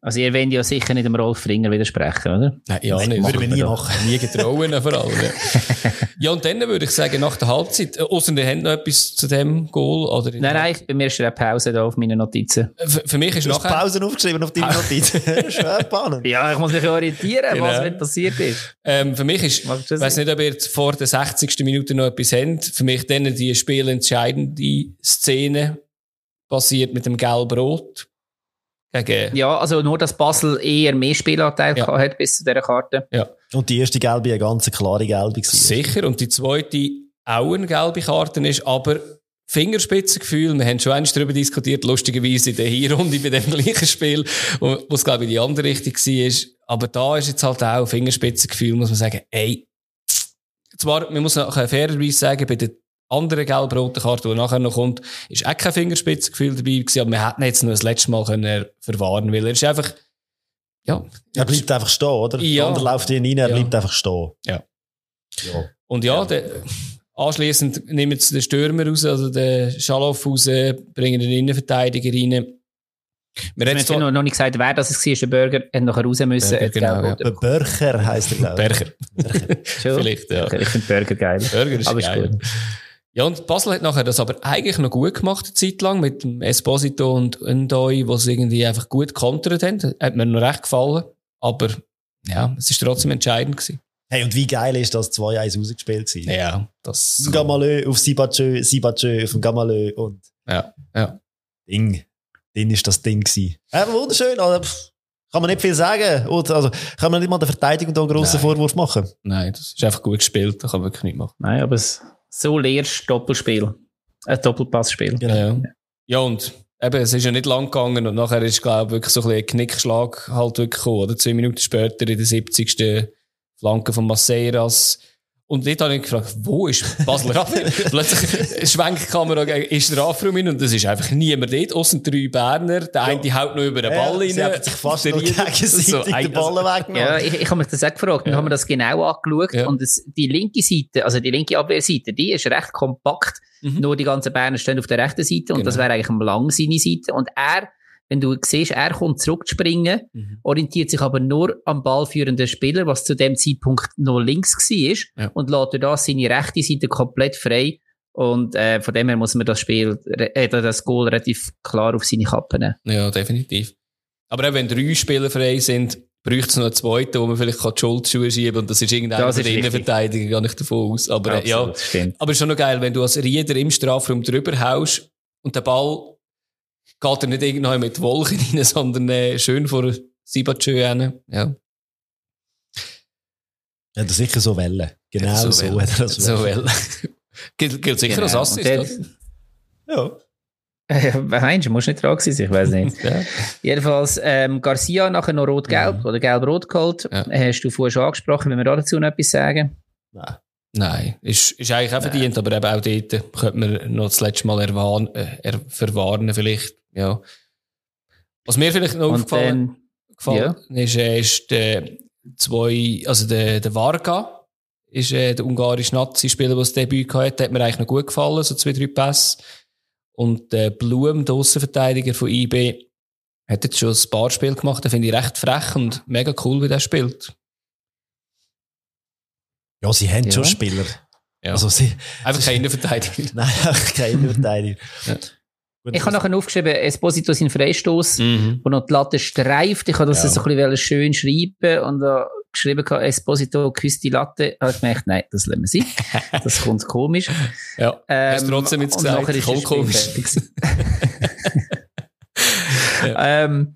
Also ihr wollt ja sicher nicht dem Rolf Ringer widersprechen, oder? Nein, ja, Nein, nicht. würden wir Machen nie machen. Nie getrauen, vor allem. Ja. ja, und dann würde ich sagen, nach der Halbzeit, äh, ausser ihr habt noch etwas zu dem Goal, oder? Nein, nein, bei mir ist eine Pause da auf meinen Notizen. Für, für mich ist Du hast nachher, Pausen aufgeschrieben auf deine *laughs* Notiz. *laughs* Schwer. Ja, ich muss mich orientieren, Genau. was wenn passiert ist. ähm, für mich ist, ich du weiß das nicht, ob ihr vor der 60. Minute noch etwas habt. Für mich dann die spielentscheidende Szene passiert mit dem Gelb-Rot. Gegen, Ja, also nur, dass Basel eher mehr Spielanteil Ja. gehabt hat bis zu dieser Karte. Und die erste gelbe, eine ganz klare gelbe gewesen. sicher. Und die zweite auch eine gelbe Karte ist, aber Fingerspitzengefühl, wir haben schon einmal darüber diskutiert, lustigerweise in der Hinrunde bei dem *laughs* gleichen Spiel, wo es, glaube ich, in die andere Richtung war. Aber da ist jetzt halt auch Fingerspitzengefühl, muss man sagen, ey, zwar, man muss nachher fairerweise sagen, bei der anderen gelb-roten Karte, die nachher noch kommt, ist auch kein Fingerspitzengefühl dabei gewesen, aber wir hätten ihn jetzt noch das letzte Mal können verwahren weil er ist einfach, ja. Er bleibt einfach stehen, oder? Ja. Der andere läuft ihn rein, er Ja. bleibt einfach stehen. Ja. Ja. Und ja, Der, anschliessend nehmen sie den Stürmer raus, also den Schaloff raus, bringen den Innenverteidiger rein. Wir haben zwar- noch, noch nicht gesagt, wer das war. Der Burger hat nachher raus müssen. Burger, genau, Der Börcher heisst er, glaube ich. Schon? Vielleicht, ja. Ich finde Burger geil. Burger ist Aber ist geil. gut. Ja, und Basel hat nachher das aber eigentlich noch gut gemacht, eine Zeit lang, mit dem Esposito und Ndoi, wo sie irgendwie einfach gut kontert haben. Hat mir noch recht gefallen. Aber, ja, es ist trotzdem entscheidend gewesen. Hey, und wie geil ist das 2-1 rausgespielt sein? Ja, das. Gamalö auf Sibatschö, Sibatschö auf dem Gamalö und Ja, ja. Ding. Dann ist das Ding gewesen. Ja, wunderschön, aber pff, kann man nicht viel sagen. Oder, also, kann man nicht mal der Verteidigung da einen grossen Nein. Vorwurf machen. Nein, das ist einfach gut gespielt, da kann man wirklich nicht machen. Nein, aber es, so lehrst Doppelspiel. Ein Doppelpassspiel. Genau. Ja. ja, und eben, es ist ja nicht lang gegangen und nachher ist, glaube ich, wirklich so ein, bisschen ein Knickschlag halt wirklich gekommen, oder? Zwei Minuten später in der 70. Flanke von Maceiras. Und dort habe ich gefragt, wo ist Basler Abwehr? *laughs* Plötzlich schwenkt die Kamera ist der Strafraum hin und es ist einfach niemand dort, außer drei Berner. Der eine haut noch über den Ball rein. Sie haben sich fast noch gegenseitig so, den Ball weggenommen. Ja, ich, ich habe mich das auch gefragt. Dann Ja. haben wir das genau angeschaut. Ja. Und es, die linke Seite, also die linke Abwehrseite, die ist recht kompakt. Mhm. Nur die ganzen Berner stehen auf der rechten Seite. Und Genau. das wäre eigentlich am lang seine Seite. Und er, wenn du siehst, er kommt zurückzuspringen, Mhm. orientiert sich aber nur am ballführenden Spieler, was zu dem Zeitpunkt noch links war. Ja. Und lässt da seine rechte Seite komplett frei. Und äh, von dem her muss man das Spiel, äh, das Goal relativ klar auf seine Kappe nehmen. Ja, definitiv. Aber auch wenn drei Spieler frei sind, bräuchte es noch einen zweiten, wo man vielleicht die Schuldschuhe schieben kann. Und das ist irgendeiner Das der ist richtig. Innenverteidiger, gehe ich davon aus. Aber äh, ja, Absolut, stimmt. aber ist schon noch geil, wenn du als Rieder im Strafraum drüber haust und der Ball geht er nicht irgendwann mit Wolken *laughs* rein, sondern äh, schön vor Sibatschö hin. Ja, Ja, das sicher so Wellen. Genau so, so, well. hat er das so well. *laughs* gilt, gilt sicher Genau. als Assist? Ja. *laughs* Äh, meinst du, musst nicht dran sein, ich weiß nicht. Ja. Jedenfalls, ähm, Garcia nachher noch rot-gelb Mhm. oder gelb-rot geholt. Ja. Hast du vorher schon angesprochen, wenn wir dazu noch etwas sagen? Nein. Nein, ist, ist eigentlich auch verdient, aber eben auch dort könnte man noch das letzte Mal erwarnen, äh, er, verwarnen vielleicht, ja. Was mir vielleicht noch Und aufgefallen dann, gefallen ist, äh, ist der zwei, also der, der Varga, ist äh, der ungarische Nazi-Spieler, der das Debüt hatte, der hat mir eigentlich noch gut gefallen, so zwei, drei Pässe. Und der Blum, der Aussenverteidiger von IB, hat jetzt schon ein paar Spiele gemacht, den finde ich recht frech und mega cool, wie der spielt. Ja, sie haben Ja. schon Spieler. Ja. Also sie, Einfach keine Innenverteidiger. *laughs* nein, keine Verteidiger. Ja. Gut, ich habe nachher aufgeschrieben, Esposito sein Freistoß, Mhm. wo noch die Latte streift. Ich habe das Ja. so ein bisschen schön schreiben und da geschrieben, gehabt, Esposito küsst die Latte. Da habe ich gemerkt, nein, das lassen wir sein. *laughs* Das kommt komisch. Ja. Ähm, Hast trotzdem jetzt gesagt, nachher ist voll komisch. gewesen. *laughs* ähm,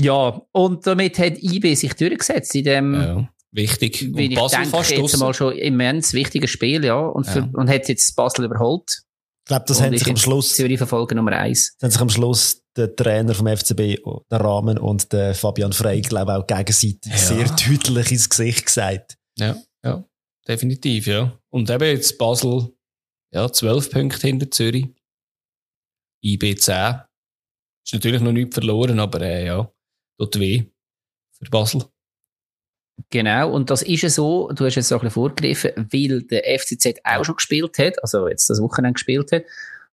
ja, und damit hat IB sich durchgesetzt in dem, Ja, wichtig. wie Und ich Basel denke, fast jetzt mal schon immens wichtiges Spiel, ja, und, für, Ja. und hat jetzt Basel überholt. Ich glaube, das und haben sich am Schluss, Zürich Verfolger Nummer eins. das haben sich am Schluss der Trainer vom FCB, der Rahmen und der Fabian Frey, glaube ich, auch gegenseitig Ja. sehr deutlich ins Gesicht gesagt. Ja, ja, definitiv, ja. Und eben jetzt Basel, ja, 12 Punkte hinter Zürich. IB 10. Ist natürlich noch nichts verloren, aber äh, ja, tut weh für Basel. Genau, und das ist ja so, du hast jetzt so ein bisschen vorgegriffen, weil der FCZ auch schon gespielt hat, also jetzt das Wochenende gespielt hat.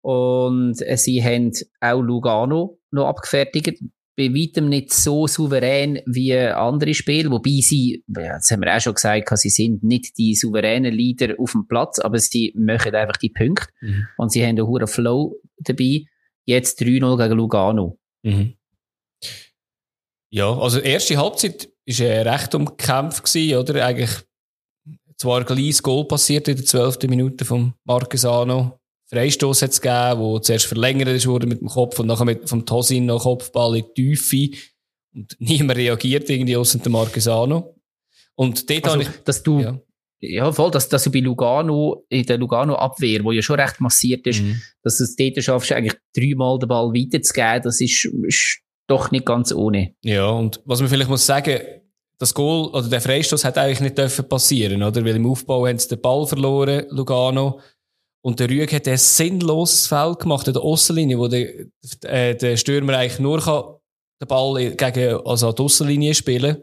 Und äh, sie haben auch Lugano noch abgefertigt. Bei weitem nicht so souverän wie andere Spiele, wobei sie, das haben wir auch schon gesagt, sie sind nicht die souveränen Leader auf dem Platz, aber sie machen einfach die Punkte. Mhm. Und sie haben einen hohen Flow dabei. Jetzt 3-0 gegen Lugano. Mhm. Ja, also erste Halbzeit ist äh, recht umkämpft gewesen, oder? Eigentlich zwar gleich Goal passiert in der 12. Minute vom Marquesano. Freistoß hat es gegeben, wo zuerst verlängert ist wurde mit dem Kopf und nachher mit vom Tosin noch Kopfball in die Tiefe. Und *laughs* niemand reagiert irgendwie außer dem Marquesano. Und dort Also, habe ich, dass du, ja. ja, voll, dass, dass du bei Lugano, in der Lugano-Abwehr, wo ja schon recht massiert ist, Mhm. dass du es dort schaffst, eigentlich dreimal den Ball weiterzugeben, das ist, ist doch nicht ganz ohne. Ja, und was man vielleicht muss sagen, das Goal oder der Freistoß hat eigentlich nicht dürfen passieren, oder? Weil im Aufbau haben sie den Ball verloren, Lugano. Und der Rüeg hat ein sinnloses Feld gemacht an der Aussenlinie, wo der, äh, der Stürmer eigentlich nur kann den Ball gegen, also an die Aussenlinie spielen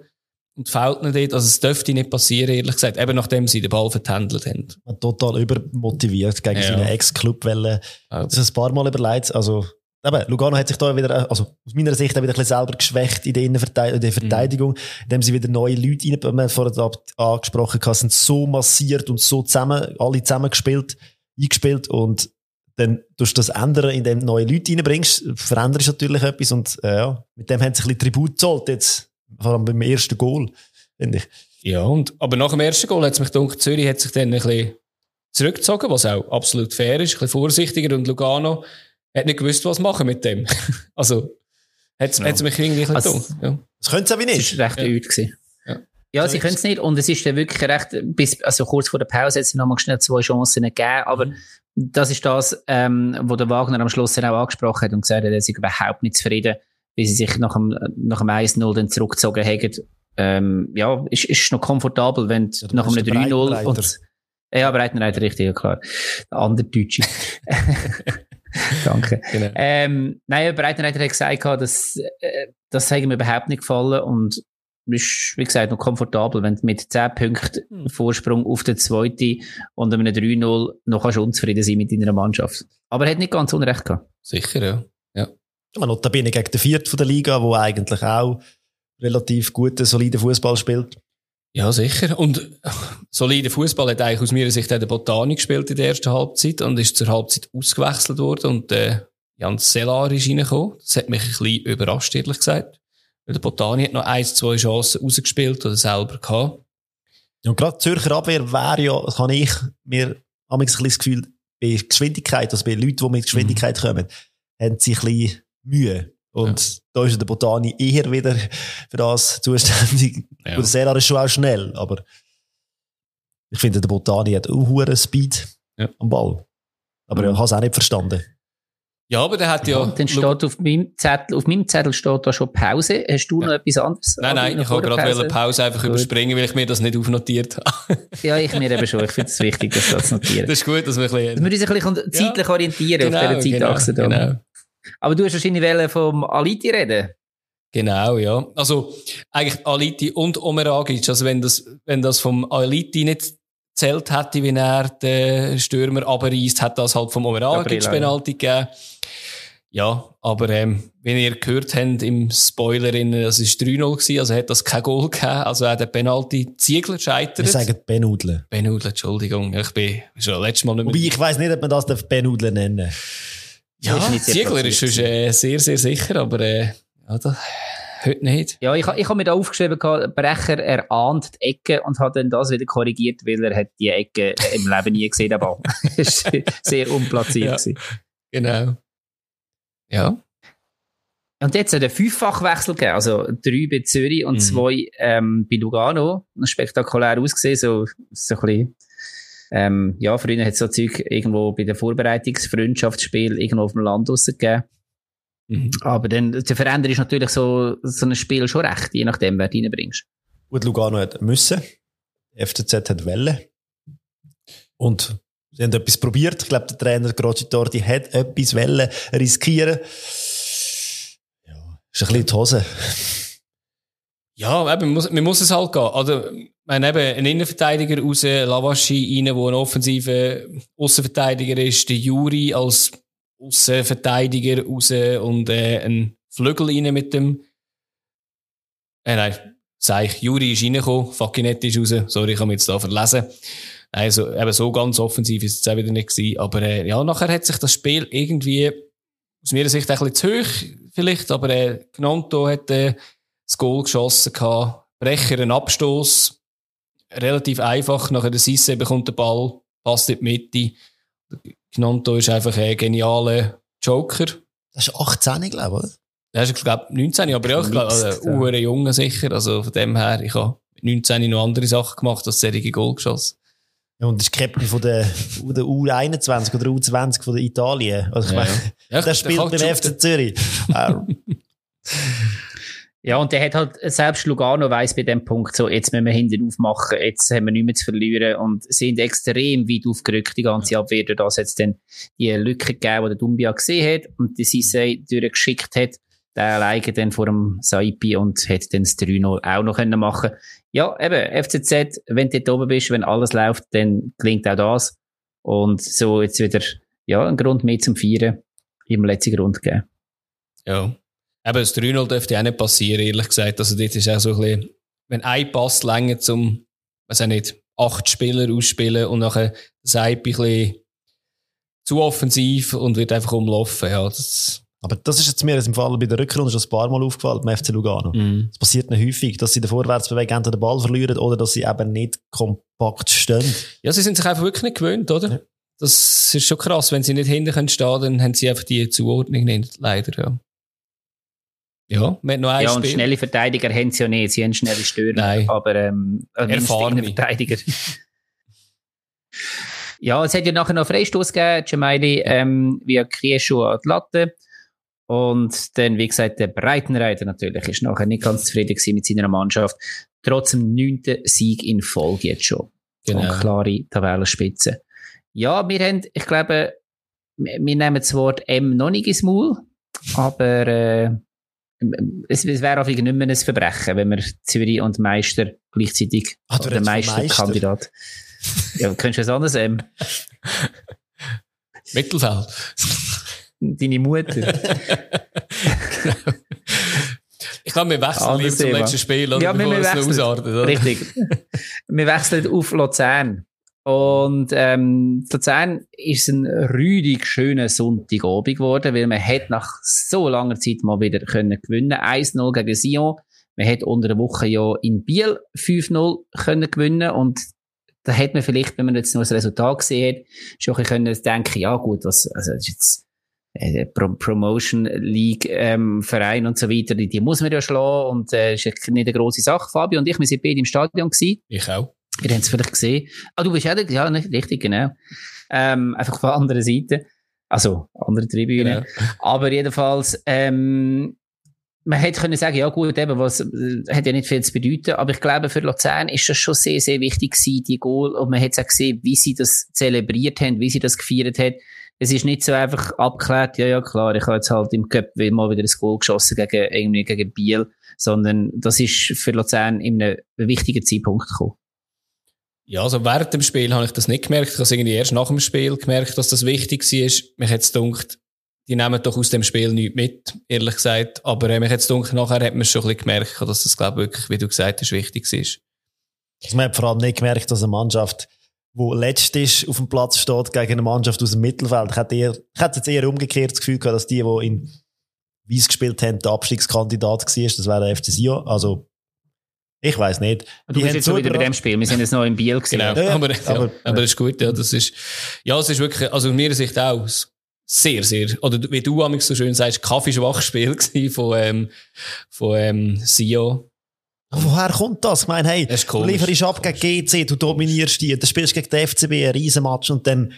und fällt nicht dort. Also es dürfte nicht passieren, ehrlich gesagt. Eben nachdem sie den Ball vertändelt haben. Total übermotiviert gegen Ja. seinen Ex-Club. wollen. Ja. Das ist ein paar Mal überlegt. Also, eben, Lugano hat sich da wieder, also aus meiner Sicht wieder ein bisschen selber geschwächt in der, Innenverte- in der Verteidigung, indem sie wieder neue Leute rein, wir haben vorhin angesprochen haben, sind so massiert und so zusammen, alle zusammen gespielt. eingespielt und dann tust du das ändern, indem du neue Leute reinbringst, veränderst du natürlich etwas und äh, ja, mit dem haben sie ein bisschen Tribut gezahlt jetzt, vor allem beim ersten Goal, finde ich. Ja, und, aber nach dem ersten Goal hat es mich gedacht, Zürich hat sich dann ein bisschen zurückgezogen, was auch absolut fair ist, ein bisschen vorsichtiger und Lugano hat nicht gewusst, was machen mit dem. *laughs* also, hat es Ja. mich irgendwie ein Also- gedacht. Ja. Das könnte es auch wie Es nicht. war recht Ja. öd. gewesen. Ja. Sie können es nicht. Und es ist dann wirklich recht, bis, also kurz vor der Pause hat es nochmal schnell zwei Chancen gegeben. Aber Mhm. das ist das, ähm, wo der Wagner am Schluss dann auch angesprochen hat und gesagt hat, er ist überhaupt nicht zufrieden, wie sie sich nach dem, nach dem 1-0 dann zurückgezogen haben. Ähm, ja, ist, ist noch komfortabel, wenn Ja, nach einem bist der 3-0 Breitenreiter. und, ja, Breitenreiter, richtig, ja klar. Der andere Deutsche. *laughs* *laughs* *laughs* Danke. Genau. Ähm, nein, Breitenreiter hat gesagt, dass, äh, das hat ihm überhaupt nicht gefallen und ist, wie gesagt, noch komfortabel, wenn du mit 10 Punkten Hm. Vorsprung auf den zweiten und einem 3-0 noch kannst du unzufrieden sein mit deiner Mannschaft. Aber er hat nicht ganz unrecht gehabt. Sicher, ja. Ja, notabene gegen den Vierten von der Liga, wo eigentlich auch relativ guten, soliden Fußball spielt. Ja, sicher. Und *laughs* solider Fußball hat eigentlich aus meiner Sicht auch der Botanik gespielt in der ersten Halbzeit und ist zur Halbzeit ausgewechselt worden und äh, Jan Sellar ist reingekommen. Das hat mich ein bisschen überrascht, ehrlich gesagt. Weil der Botani hat noch ein, zwei Chancen rausgespielt oder selber gehabt. Ja, Und gerade die Zürcher Abwehr wäre ja, das habe ich mir ein bisschen das Gefühl, bei Geschwindigkeit, also bei Leuten, die mit Geschwindigkeit Mhm. kommen, haben sie ein bisschen Mühe. Und da ist der Botani eher wieder für das zuständig. Ja. Gut, der Serra ist schon auch schnell, aber ich finde, der Botani hat auch hohen Speed Ja. am Ball. Aber Mhm. ich habe es auch nicht verstanden. Ja, aber der hat ja... und dann steht auf meinem Zettel, auf meinem Zettel steht da schon Pause. Hast du noch etwas anderes? Nein, nein, ich habe gerade Pause? eine Pause einfach Gut. überspringen, weil ich mir das nicht aufnotiert habe. *laughs* Ja, ich mir eben schon. Ich finde es wichtig, dass wir das notieren. das ist gut, dass wir ein Dass bisschen... wir uns ein bisschen zeitlich orientieren auf dieser Zeitachse. da. genau. Aber du hast wahrscheinlich wollen vom Aliti reden. Genau, ja. Also, eigentlich Aliti und Omeragic. Also, wenn das, wenn das vom Aliti nicht zählt hätte, wie er den Stürmer abreißt, hat das halt vom Omeragic ja. Penalty gegeben. Ja, aber, ähm, wenn ihr gehört habt im Spoiler, in, das ist 3-0 gewesen, also hat das kein Goal gegeben. Also, auch der Penalty Ziegler Wir scheitert. sagen Benudle. Benudel, Entschuldigung. Ich bin schon letztes Mal nicht mehr. Wobei, ich weiss nicht, ob man das darf Benudle nennen ja, ist Ziegler ist schon äh, sehr, sehr sicher, aber, äh, ja, das, heute nicht. Ja, ich, ich habe mir da aufgeschrieben, Brecher erahnt die Ecke und hat dann das wieder korrigiert, weil er hat die Ecke im Leben nie gesehen, Ball. Das war sehr unplatziert. Ja. Genau. Ja. Und jetzt hat er Fünffachwechsel gegeben, also drei bei Zürich und Mhm. zwei ähm, bei Lugano. Spektakulär ausgesehen, so, so ein bisschen, ähm, ja, früher hat es so Zeug irgendwo bei den Vorbereitungsfreundschaftsspielen irgendwo auf dem Land rausgegeben. Mhm. Aber dann, der Veränder ist natürlich so, so ein Spiel schon recht, je nachdem, wer du reinbringst. Gut, Lugano hat müssen. FCZ hat Welle. Und sie haben etwas probiert. Ich glaube, der Trainer Grocitordi hat etwas Welle riskieren. Ja, ist ein bisschen die Hose. Ja, eben, man, muss, man muss es halt gehen. Wir haben eben einen Innenverteidiger raus, Lavaschi rein, der ein offensiver Außenverteidiger ist, der Juri als Außenverteidiger raus und äh, ein Flügel rein mit dem. Äh, nein, sag ich, Juri ist reingekommen, Fakinetti ist raus. Sorry, ich habe mich jetzt da verlesen. Also, eben so ganz offensiv ist es auch wieder nicht gewesen. Aber äh, ja, nachher hat sich das Spiel irgendwie aus meiner Sicht ein bisschen zu hoch vielleicht, aber äh, Gnonto hat äh, das Goal geschossen gehabt. Brecher einen Abstoß. Relativ einfach. Nachher der Sisse bekommt den Ball, passt in die Mitte. Gnonto ist einfach ein genialer Joker. Das ist 18, glaube ich, oder? Der ist, glaube ich, 19, aber ja, ich glaube, also, ja. uhr Junge sicher. Also von dem her, ich habe mit 19 noch andere Sachen gemacht, als solche Goal geschossen. Ja, und ist Captain von der, von der U21 oder U20 von der Italien. Also, ich Ja, meine, Ja, der spielt beim FC Zürich. *laughs* Ja, und der hat halt, selbst Lugano weiss bei dem Punkt so, jetzt müssen wir hinten aufmachen, jetzt haben wir nichts mehr zu verlieren und sind extrem weit aufgerückt, die ganze Abwehr. Durch das es dann die Lücke gegeben, die der Dumbia gesehen hat und die Sissé durchgeschickt hat. Der alleine dann vor dem Saipi und hat dann das 3-0 auch noch können machen Ja, eben, FCZ, wenn du dort oben bist, wenn alles läuft, dann gelingt auch das. Und so jetzt wieder, ja, ein Grund mehr zum Feiern im letzten Grund geben. Ja. Eben, das 3-0 dürfte auch nicht passieren, ehrlich gesagt. Also, dort ist auch so ein bisschen, wenn ein Pass länger zum, weiß auch nicht, acht Spieler ausspielen und nachher das ein bisschen zu offensiv und wird einfach umlaufen. Ja, das aber das ist jetzt mir im Fall bei der Rückrunde schon ein paar Mal aufgefallen beim FC Lugano. Mhm. Es passiert nicht häufig, dass sie der Vorwärtsbewegung entweder den Ball verlieren oder dass sie eben nicht kompakt stehen. Ja, sie sind sich einfach wirklich nicht gewöhnt, oder? Ja. Das ist schon krass. Wenn sie nicht hinten können stehen, dann haben sie einfach die Zuordnung nicht, leider, ja. Ja, mit noch ein Ja, und Spiel. schnelle Verteidiger haben sie ja nicht. Sie haben schnelle Stürmer. Nein. Aber, ähm, erfahrene Verteidiger. *laughs* ja, es hat ja nachher noch Freistoß gegeben. Gemaili, ähm, via Krieschu an die Latte. Und dann, wie gesagt, der Breitenreiter natürlich ist nachher nicht ganz zufrieden mit seiner Mannschaft. Trotz dem neunten Sieg in Folge jetzt schon. Genau. Und klare Tabellenspitze. Ja, wir haben, ich glaube, wir nehmen das Wort M noch nicht ins Maul, aber äh, es, es wäre auch nicht mehr ein Verbrechen, wenn wir Zürich und Meister gleichzeitig ah, oder Meisterkandidat. Meister. ja, könntest du was anderes M? *laughs* Mittelfeld. Deine Mutter. *laughs* Ich glaube, wir wechseln lieber zum letzten Spiel, oder? Ja, wir, wir wechseln. Ausartet, oder? Richtig. wir wechseln auf Luzern. Und ähm, Luzern ist ein rüdig schöner Sonntagabend geworden, weil man hat nach so langer Zeit mal wieder können gewinnen 1-0 gegen Sion. Man hat unter der Woche ja in Biel 5-0 können gewinnen und da hätte man vielleicht, wenn man jetzt nur das Resultat gesehen hat, schon ein können denken, ja gut, was, also das ist jetzt äh, Pro Promotion League ähm, Verein und so weiter, die, die muss man ja schlagen und äh, ist nicht eine grosse Sache. Fabio und ich, wir sind beide im Stadion gewesen. Ich auch. Ihr habt es vielleicht gesehen. Ah, du bist ja, nicht richtig, genau. Ähm, einfach von anderen Seite. Also, andere Tribüne. Genau. Aber jedenfalls, ähm, man hätte können sagen, ja gut, eben, was, äh, hat ja nicht viel zu bedeuten, aber ich glaube, für Luzern ist das schon sehr, sehr wichtig gewesen, die Goal, und man hat es auch gesehen, wie sie das zelebriert haben, wie sie das gefeiert haben es ist nicht so einfach abgeklärt, ja, ja, klar, ich habe jetzt halt im Cup mal wieder ein Goal geschossen gegen, irgendwie gegen Biel, sondern das ist für Luzern in einem wichtigen Zeitpunkt gekommen. Ja, also während dem Spiel habe ich das nicht gemerkt. Ich habe es irgendwie erst nach dem Spiel gemerkt, dass das wichtig war. Mich hat es gedacht, die nehmen doch aus dem Spiel nichts mit, ehrlich gesagt. Aber äh, mich hat es gedacht, nachher hat man es schon ein bisschen gemerkt, dass das, glaube ich, wirklich, wie du gesagt hast, wichtig ist. Also man hat vor allem nicht gemerkt, dass eine Mannschaft wo letzt ist, auf dem Platz steht gegen eine Mannschaft aus dem Mittelfeld. Ich hätte, eher, ich hätte jetzt eher umgekehrt das Gefühl gehabt, dass die, die in Weiss gespielt haben, der Abstiegskandidat war. Das wäre der FC Sion. Also, ich weiß nicht. Du bist jetzt so wieder bei dem Spiel. Wir sind jetzt noch im Biel *laughs* gesehen. Genau. Ja, aber, ja, aber, aber das ist gut. Ja, das ist, ja, es ist wirklich, also aus meiner Sicht auch sehr, sehr, oder wie du amigs so schön sagst, Kaffeeschwachspiel *laughs* von, ähm, von, ähm, Sio. Woher kommt das? Ich meine, hey, du lieferst ab gegen GC, du dominierst die, du spielst gegen den FCB ein Riesenmatch und dann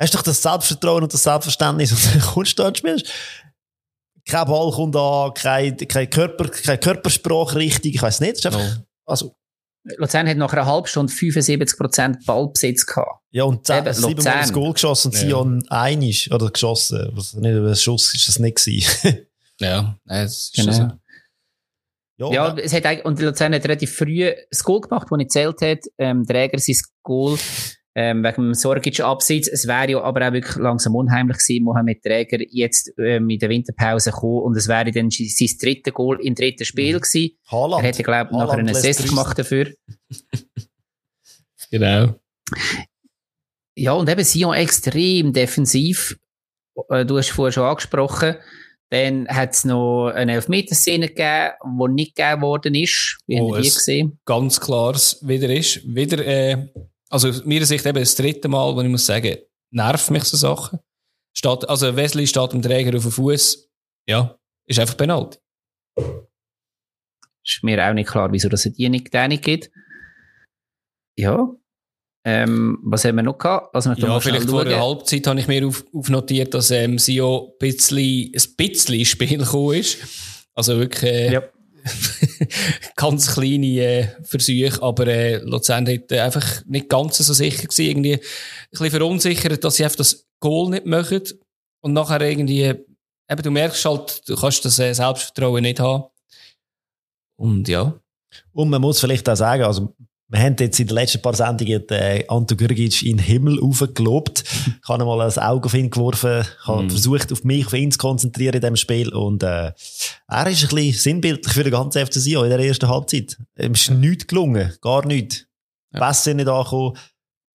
hast du doch das Selbstvertrauen und das Selbstverständnis *laughs* und dann kommst du da und spielst. Kein Ball kommt an, kein, kein, Körper, kein Körpersprache richtig, ich weiß nicht. ist einfach, no. also, Luzern hat nach einer halben Stunde 75% Ballbesitz gehabt. Ja, und 10, siebenmal das Goal geschossen und ja. Sion einig, oder geschossen. Was, nicht, ein Schuss ist das nicht gewesen. *laughs* ja, es ist genau. so. Ja, ja es hat, und Luzern hat relativ früh das Goal gemacht, das nicht zählt hat. Ähm, Träger sein Goal ähm, wegen dem Sorgic Abseits. Es wäre ja aber auch wirklich langsam unheimlich gewesen, Mohamed Träger jetzt ähm, in der Winterpause kommen und es wäre dann sein drittes Goal im dritten Spiel mhm. gewesen. Haaland. Er hätte, glaube ich, nachher einen Assist gemacht dafür. *laughs* genau. Ja, und eben Sion extrem defensiv. Äh, du hast vorher schon angesprochen. Dann hat es noch eine Elfmeterszene gegeben, die nicht gegeben worden ist. Wie oh, haben die gesehen? Ganz klares wieder ist. Wieder, äh, also aus meiner Sicht eben das dritte Mal, wo ich muss sagen, nervt mich so Sachen. Steht, also Wesley steht dem Träger auf dem Fuß. Ja, ist einfach Penalty. Ist mir auch nicht klar, wieso das die nicht gibt. Ja, ähm, was haben wir noch gehabt? Also ja, vielleicht vor der Halbzeit habe ich mir auf, aufnotiert, dass ähm, Sio ein bisschen, ein bisschen Spiel gekommen ist. Also wirklich äh, ja. *laughs* ganz kleine äh, Versuche, aber äh, Luzern hat äh, einfach nicht ganz so sicher gewesen, irgendwie ein bisschen verunsichert, dass sie einfach das Goal nicht machen und nachher irgendwie, eben du merkst halt, du kannst das äh, Selbstvertrauen nicht haben. Und ja. Und man muss vielleicht auch sagen, also wir haben jetzt in den letzten paar Sendungen den Anto Gürgic in den Himmel aufgelobt. *laughs* Ich habe mal ein Auge auf ihn geworfen, habe mm. versucht, auf mich, auf ihn zu konzentrieren in diesem Spiel. Und äh, er ist ein bisschen sinnbildlich für den ganzen FC Sion in der ersten Halbzeit. Ihm ist nichts gelungen, gar nichts. Ja. Besser nicht angekommen.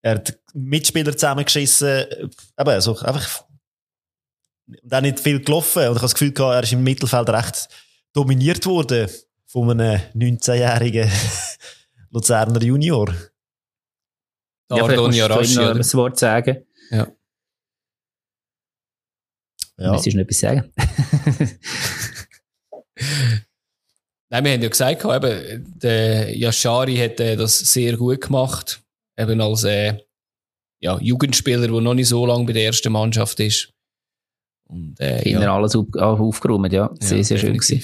Er hat Mitspieler zusammengeschissen. Eben, also einfach, und auch nicht viel gelaufen. Und ich habe das Gefühl gehabt, er ist im Mittelfeld recht dominiert worden von einem 19-jährigen Luzerner Junior. Ja, vielleicht musst du ihm noch ein Wort sagen. Ja. Ja. Müsstest du noch etwas sagen? *laughs* Nein, wir haben ja gesagt, eben, der Yashari hat äh, das sehr gut gemacht. Eben als äh, ja, Jugendspieler, der noch nicht so lange bei der ersten Mannschaft ist. Und, äh, ja. alles auf, aufgeräumt, ja. Sehr, ja, sehr schön gewesen.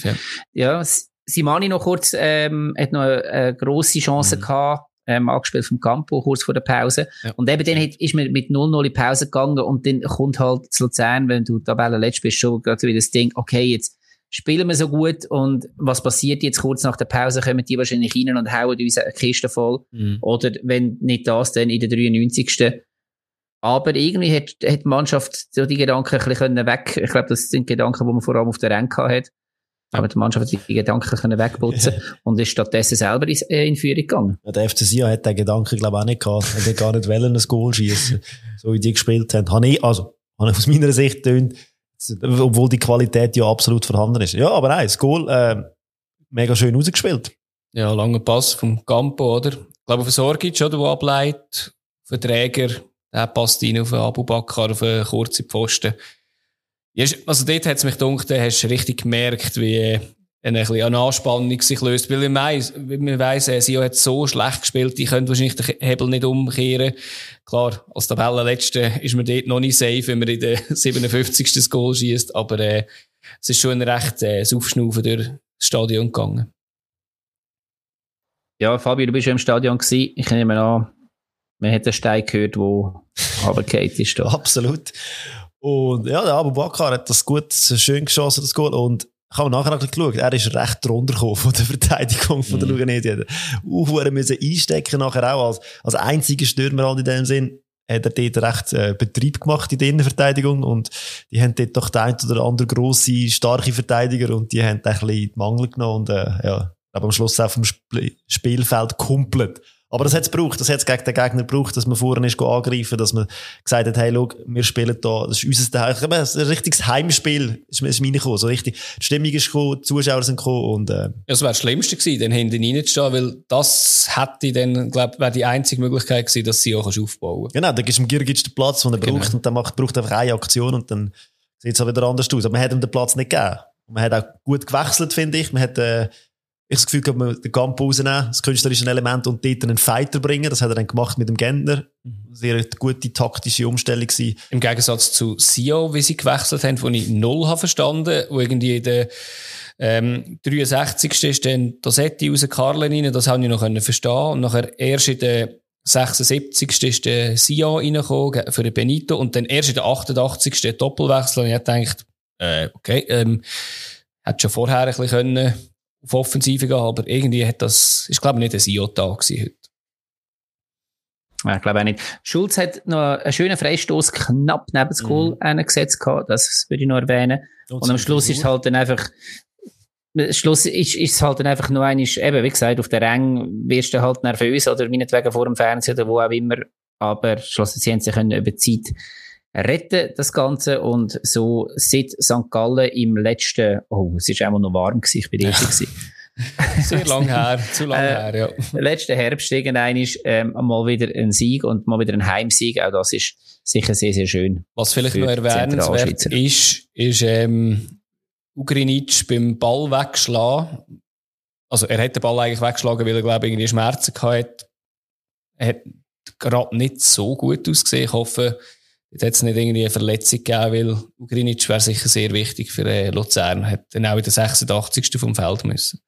Ja, ja Simani noch kurz, ähm, hat noch eine, eine grosse Chance mhm. gehabt, ähm, angespielt vom Campo, kurz vor der Pause. Ja. Und eben dann hat, ist man mit 0-0 in die Pause gegangen und dann kommt halt zu Luzern, wenn du Tabellenletzt bist, schon gerade wieder das Ding, okay, jetzt spielen wir so gut und was passiert jetzt kurz nach der Pause, kommen die wahrscheinlich rein und hauen uns eine Kiste voll. Mhm. Oder wenn nicht das, dann in der 93. Aber irgendwie hat, hat die Mannschaft so die Gedanken ein bisschen weg, ich glaube, das sind Gedanken, die man vor allem auf der Rang hat. Aber die Mannschaft hat die Gedanken können wegputzen *laughs* und ist stattdessen selber äh, in Führung gegangen. Ja, der FC Sion hat den Gedanken, glaube ich, auch nicht gehabt. Er hat gar nicht wollen, ein Goal schießen, so wie die gespielt haben. Habe ich, also, habe ich aus meiner Sicht gedacht, obwohl die Qualität ja absolut vorhanden ist. Ja, aber nein, das Goal, äh, mega schön rausgespielt. Ja, langer Pass vom Campo, oder? Ich glaube, auf Sorgic, oder, der ableitet, auf den Träger, der passt rein auf den Abu Bakr, auf einen kurzen Pfosten. Also dort hat es mich gedacht, da hast du richtig gemerkt, wie eine, eine Anspannung sich löst. Weil man weiss, man weiss äh, sie hat so schlecht gespielt, die können wahrscheinlich den Hebel nicht umkehren. Klar, als Tabellenletzte ist man dort noch nicht safe, wenn man in der 57. *laughs* das Goal schießt, aber äh, es ist schon ein recht äh, Aufschnaufen durch das Stadion gegangen. Ja, Fabio, du bist ja im Stadion gewesen. Ich nehme an, man hat einen Stein gehört, der *laughs* runtergefallen ist. Da. Absolut. Und ja, der Abu Bakr hat das gut, schön geschossen, das Goal. Und ich habe nachher noch geschaut, er ist recht drunter gekommen von der *laughs* Verteidigung von der mhm. Luganese. Uh, er müssen einstecken nachher auch als, als einziger Stürmer halt in dem Sinn. Hat er dort recht äh, Betrieb gemacht in der Innenverteidigung und die haben dort doch den ein oder andere grosse, starke Verteidiger und die haben da ein bisschen die Mangel genommen und äh, ja, aber am Schluss auch vom Sp Spielfeld komplett aber das hat es gebraucht, das hat es gegen den Gegner gebraucht, dass man vorne ist angreifen, dass man gesagt hat, hey, schau, wir spielen da, das ist unser Heim, ein richtiges Heimspiel ist, ist reingekommen, so richtig, die Stimmung ist gekommen, die Zuschauer sind gekommen und, äh. Das wäre das Schlimmste gewesen, dann hinten reinzustehen, weil das hätte dann, glaub, wäre die einzige Möglichkeit gewesen, dass sie auch aufbauen kannst. Genau, dann gibst du dem Girgic den Platz, den er genau. braucht und dann macht, braucht einfach eine Aktion und dann sieht es auch wieder anders aus. Aber man hat ihm den Platz nicht gegeben. Und man hat auch gut gewechselt, finde ich. Man hat, äh, ich das Gefühl, man den Camp rausnehmen, das künstlerische Element und dort einen Fighter bringen. Das hat er dann gemacht mit dem Gender. Sehr gute taktische Umstellung gewesen. Im Gegensatz zu Sio, wie sie gewechselt haben, wo ich null habe verstanden, wo irgendwie in der, ähm, 63. ist dann Dosetti raus, Carlen rein, das habe ich noch verstehen Und nachher erst in der 76. ist der Sio reingekommen für den Benito und dann erst in der 88. der Doppelwechsel. Und ich habe gedacht, äh, okay, ähm, hätte schon vorher ein bisschen können, auf Offensive gehen, aber irgendwie hat das, ist glaube ich nicht ein IOTA gewesen heute. Ja, ich glaube auch nicht. Schulz hat noch einen schönen Freistoß knapp neben das Goal mhm. gesetzt gehabt, das würde ich noch erwähnen. Und, Und am Schluss ist es halt dann einfach, Schluss ist, ist es halt dann einfach nur eines, eben, wie gesagt, auf der Rang wirst du halt nervös oder meinetwegen vor dem Fernseher oder wo auch immer. Aber schlussendlich haben sie können über Zeit retten, das Ganze. Und so seit St. Gallen im letzten, oh, es ist einmal noch warm gewesen, ich bin ja. gewesen. *laughs* Sehr lang her, zu lang äh, her, ja. Letzten Herbst irgendein ist ähm, mal wieder ein Sieg und mal wieder ein Heimsieg. Auch das ist sicher sehr, sehr schön. Was vielleicht noch erwähnenswert ist, ist ähm, Ugrinic beim Ball wegschlagen. Also er hat den Ball eigentlich weggeschlagen, weil er glaube ich irgendwie Schmerzen gehabt hat. Er hat gerade nicht so gut ausgesehen. Ich hoffe, Jetzt hat es nicht irgendwie eine Verletzung gegeben, weil Ugrinic wäre sicher sehr wichtig für äh, Luzern. Hat dann auch in der 86. vom Feld müssen.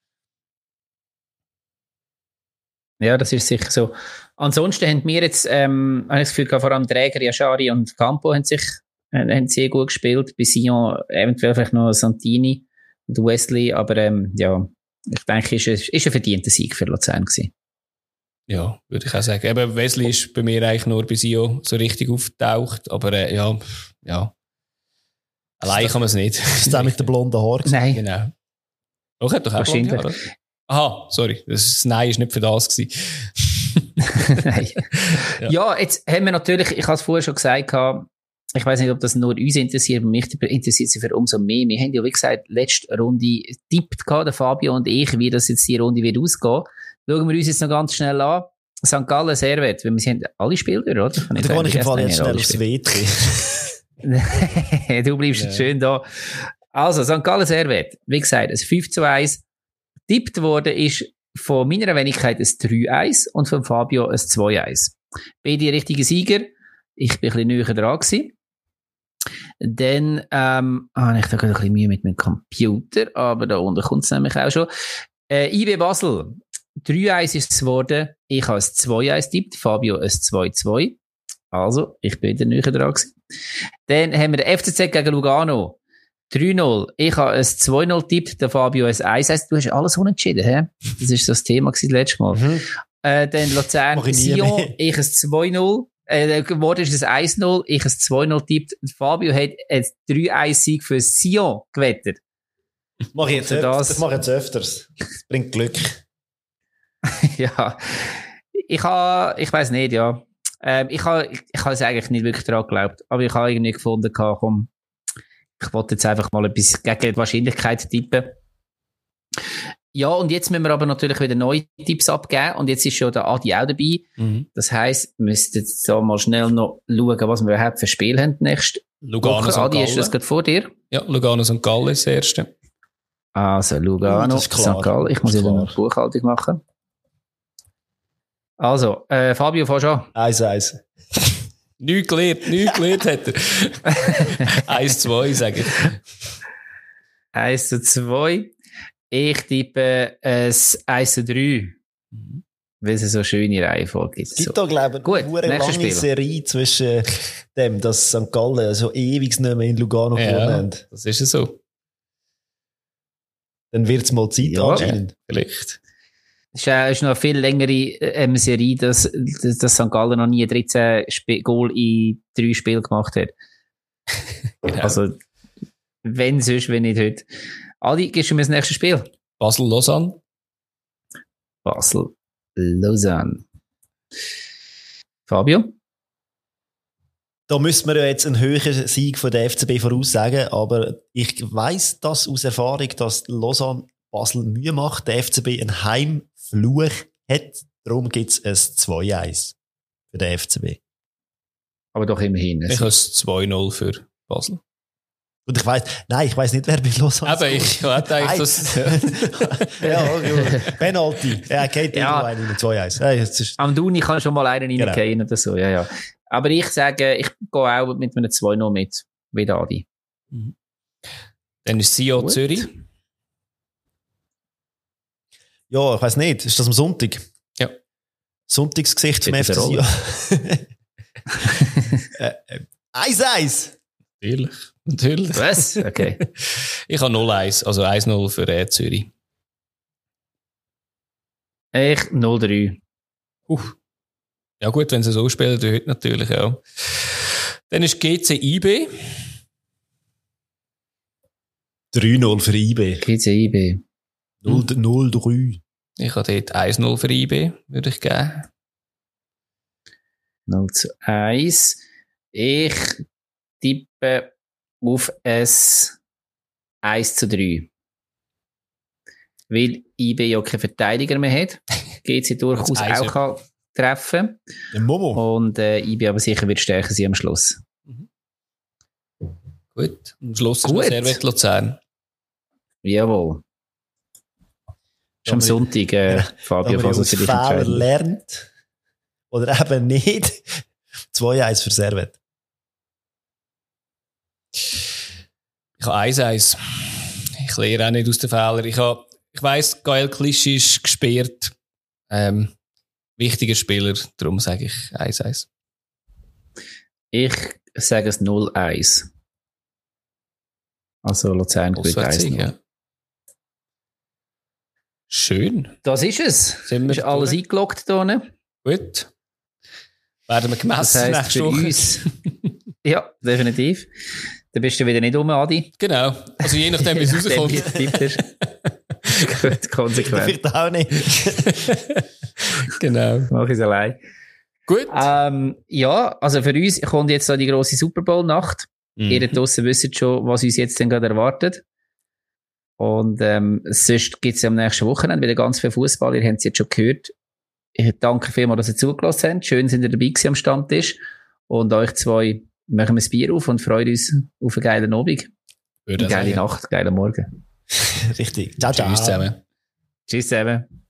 Ja, das ist sicher so. Ansonsten haben wir jetzt, ähm, habe ich das Gefühl, vor allem Träger, Yashari und Campo haben sich äh, haben sehr gut gespielt. Bei Sion eventuell vielleicht noch Santini und Wesley, aber ähm, ja, ich denke, es ist, ist ein verdienter Sieg für Luzern gewesen. Ja, würde ich auch sagen. Eben, Wesley ist bei mir eigentlich nur bei Sio so richtig aufgetaucht, aber äh, ja, ja. Allein kann man es nicht. Ist der mit den blonden Haaren? Nein. Genau. Doch, hat doch auch blonde Haare. Aha, sorry. Das, Nein ist nicht für das gewesen. *laughs* *laughs* Nein. ja. ja. jetzt haben wir natürlich, ich habe es vorher schon gesagt, ich weiß nicht, ob das nur uns interessiert, aber mich interessiert es für umso mehr. Wir haben ja, wie gesagt, letzte Runde tippt der Fabio und ich, wie das jetzt die Runde wird ausgehen. Schauen wir uns jetzt noch ganz schnell an. St. Gallen, Servet, weil wir sind alle Spieler, oder? Da kann ich im Fall jetzt schnell aufs WC. *laughs* du bleibst ja. schön da. Also, St. Gallen, Servet, wie gesagt, ein 5 zu 1. Tippt worden ist von meiner Wenigkeit ein 3-1 und von Fabio ein 2-1. Beide richtige Sieger. Ich bin ein bisschen näher dran gewesen. Dann ähm, habe ich da gerade ein bisschen Mühe mit meinem Computer, aber da unten kommt es nämlich auch schon. Äh, IB Basel, 3-1 ist es geworden. Ich habe ein 2-1 tippt, Fabio ein 2-2. Also, ich bin wieder näher dran gewesen. Dann haben wir den FCZ gegen Lugano. 3-0. Ich habe ein 2-0 tippt, der Fabio ein 1-1. Du hast alles unentschieden, hä? Das ist das Thema gewesen, letztes Mal. Mhm. Äh, dann Luzern, Sion, ich ein 2-0. Äh, geworden ist es 1-0, ich ein 2-0 tippt. Fabio hat ein 3-1-Sieg für Sion gewettet. Mach ich jetzt, also das, das mache ich jetzt öfters. Das bringt Glück. *laughs* ja. Ich habe, ich weiß nicht, ja. Ähm, ich habe, ich, ich es eigentlich nicht wirklich daran geglaubt. Aber ich habe irgendwie gefunden, komm, ich wollte jetzt einfach mal etwas gegen die Wahrscheinlichkeit tippen. Ja, und jetzt müssen wir aber natürlich wieder neue Tipps abgeben. Und jetzt ist schon der Adi auch dabei. Mhm. Das heisst, wir müssen jetzt so mal schnell noch schauen, was wir überhaupt für Spiel haben nächste Lugano Woche. Adi, ist das gerade vor dir? Ja, Lugano St. Gallen ist das erste. Also, Lugano St. Gallen. Ich muss wieder noch Buchhaltung machen. Also, äh, Fabio, fahr schon. Eins, eins. nichts gelernt, nichts gelernt hat er. *laughs* eins, zwei, sage ich. Eins zu zwei. Ich tippe es 1 zu 3. Mhm. Weil es eine so schöne Reihenfolge gibt. Es gibt so. da, glaube ich, Gut, eine lange Spiel. Serie zwischen dem, dass St. Gallen so ewig nicht mehr in Lugano ja, gewonnen haben. Das ist so. Dann wird es mal Zeit ja, anscheinend. Vielleicht. Es ist, äh, ist noch eine viel längere ähm, Serie, dass, dass St. Gallen noch nie 13 Sp Goal in drei Spielen gemacht hat. *laughs* genau. Also, wenn sonst, wenn nicht heute. Adi, gehst du mir das nächste Spiel? Basel-Lausanne. Basel-Lausanne. Fabio? Da müssen wir ja jetzt einen höheren Sieg von der FCB voraussagen, aber ich weiß das aus Erfahrung, dass Lausanne Basel Mühe macht, der FCB einen Heimfluch hat. Darum gibt es ein 2-1 für den FCB. Aber doch immerhin. Ich habe es 2-0 für Basel. Und ich weiß, nein, ich weiß nicht, wer bei Lausanne Aber ich hatte eigentlich das. *laughs* ja, ja, Penalty. Ja, geht ja. einen in 2-1. Am Duni kann schon mal einen genau. reingehen oder so, ja, ja. Aber ich sage, ich gehe auch mit einem 2-0 mit, wie Adi. Mhm. Dann ist Sio Zürich. Ja, ich weiß nicht. Ist das am Sonntag? Ja. Sonntagsgesicht vom FC Sion. 1-1. Natürlich. Natürlich. Was? Okay. *laughs* ich habe 0-1, also 1-0 für äh, Zürich. Ich 0-3. Uh. Ja gut, wenn sie so spielen, dann heute natürlich auch. Dann ist GC IB. 3-0 für IB. GC IB. 0-3. Ich habe dort 1-0 für IB, würde ich geben. 0 zu 1. Ich tippe auf ein 1 zu 3. Weil IB ja keine Verteidiger mehr hat, *laughs* geht sie durchaus auch kann treffen. Momo. Und äh, IB aber sicher wird stärker sein am Schluss. Mhm. Gut. Am Schluss Gut. ist Servet Luzern. Jawohl. Ist am Sonntag, äh, *laughs* ja, Fabio, falls er sich Fehler lernt. Oder eben nicht. *laughs* 2-1 für Servet. Ich habe eins, eins. Ich lehre auch nicht aus den Fehlern. Ich, habe, ich weiss, Gael Klisch ist gesperrt. Ähm, wichtiger Spieler, darum sage ich 1-1. Ich sage es 0-1. Also Luzern gewinnt 1 ja. Schön. Das ist es. Sind wir ist alles durch? eingeloggt hier. Gut. Werden wir gemessen das heisst, nächste Woche. *laughs* ja, definitiv. Dann bist du wieder nicht um, Adi. Genau. Also je nachdem, wie es *laughs* rauskommt. *laughs* Gut, konsequent. Vielleicht auch nicht. genau. Mach ich es allein. Gut. Ähm, ja, also für uns kommt jetzt so die grosse Super Bowl-Nacht. Mhm. Ihr da draussen wisst schon, was uns jetzt denn gerade erwartet. Und ähm, sonst gibt es ja am nächsten Wochenende wieder ganz viel Fußball. Ihr habt es jetzt schon gehört. Ich danke vielmals, dass ihr zugelassen habt. Schön, sind ihr dabei gewesen am Stammtisch. Und euch zwei machen wir ein Bier auf und freuen uns auf einen geilen Abend. Würde Eine geile sagen. Nacht, geilen Morgen. *laughs* Richtig. Ciao, ciao. Tschüss zusammen. Tschüss zusammen.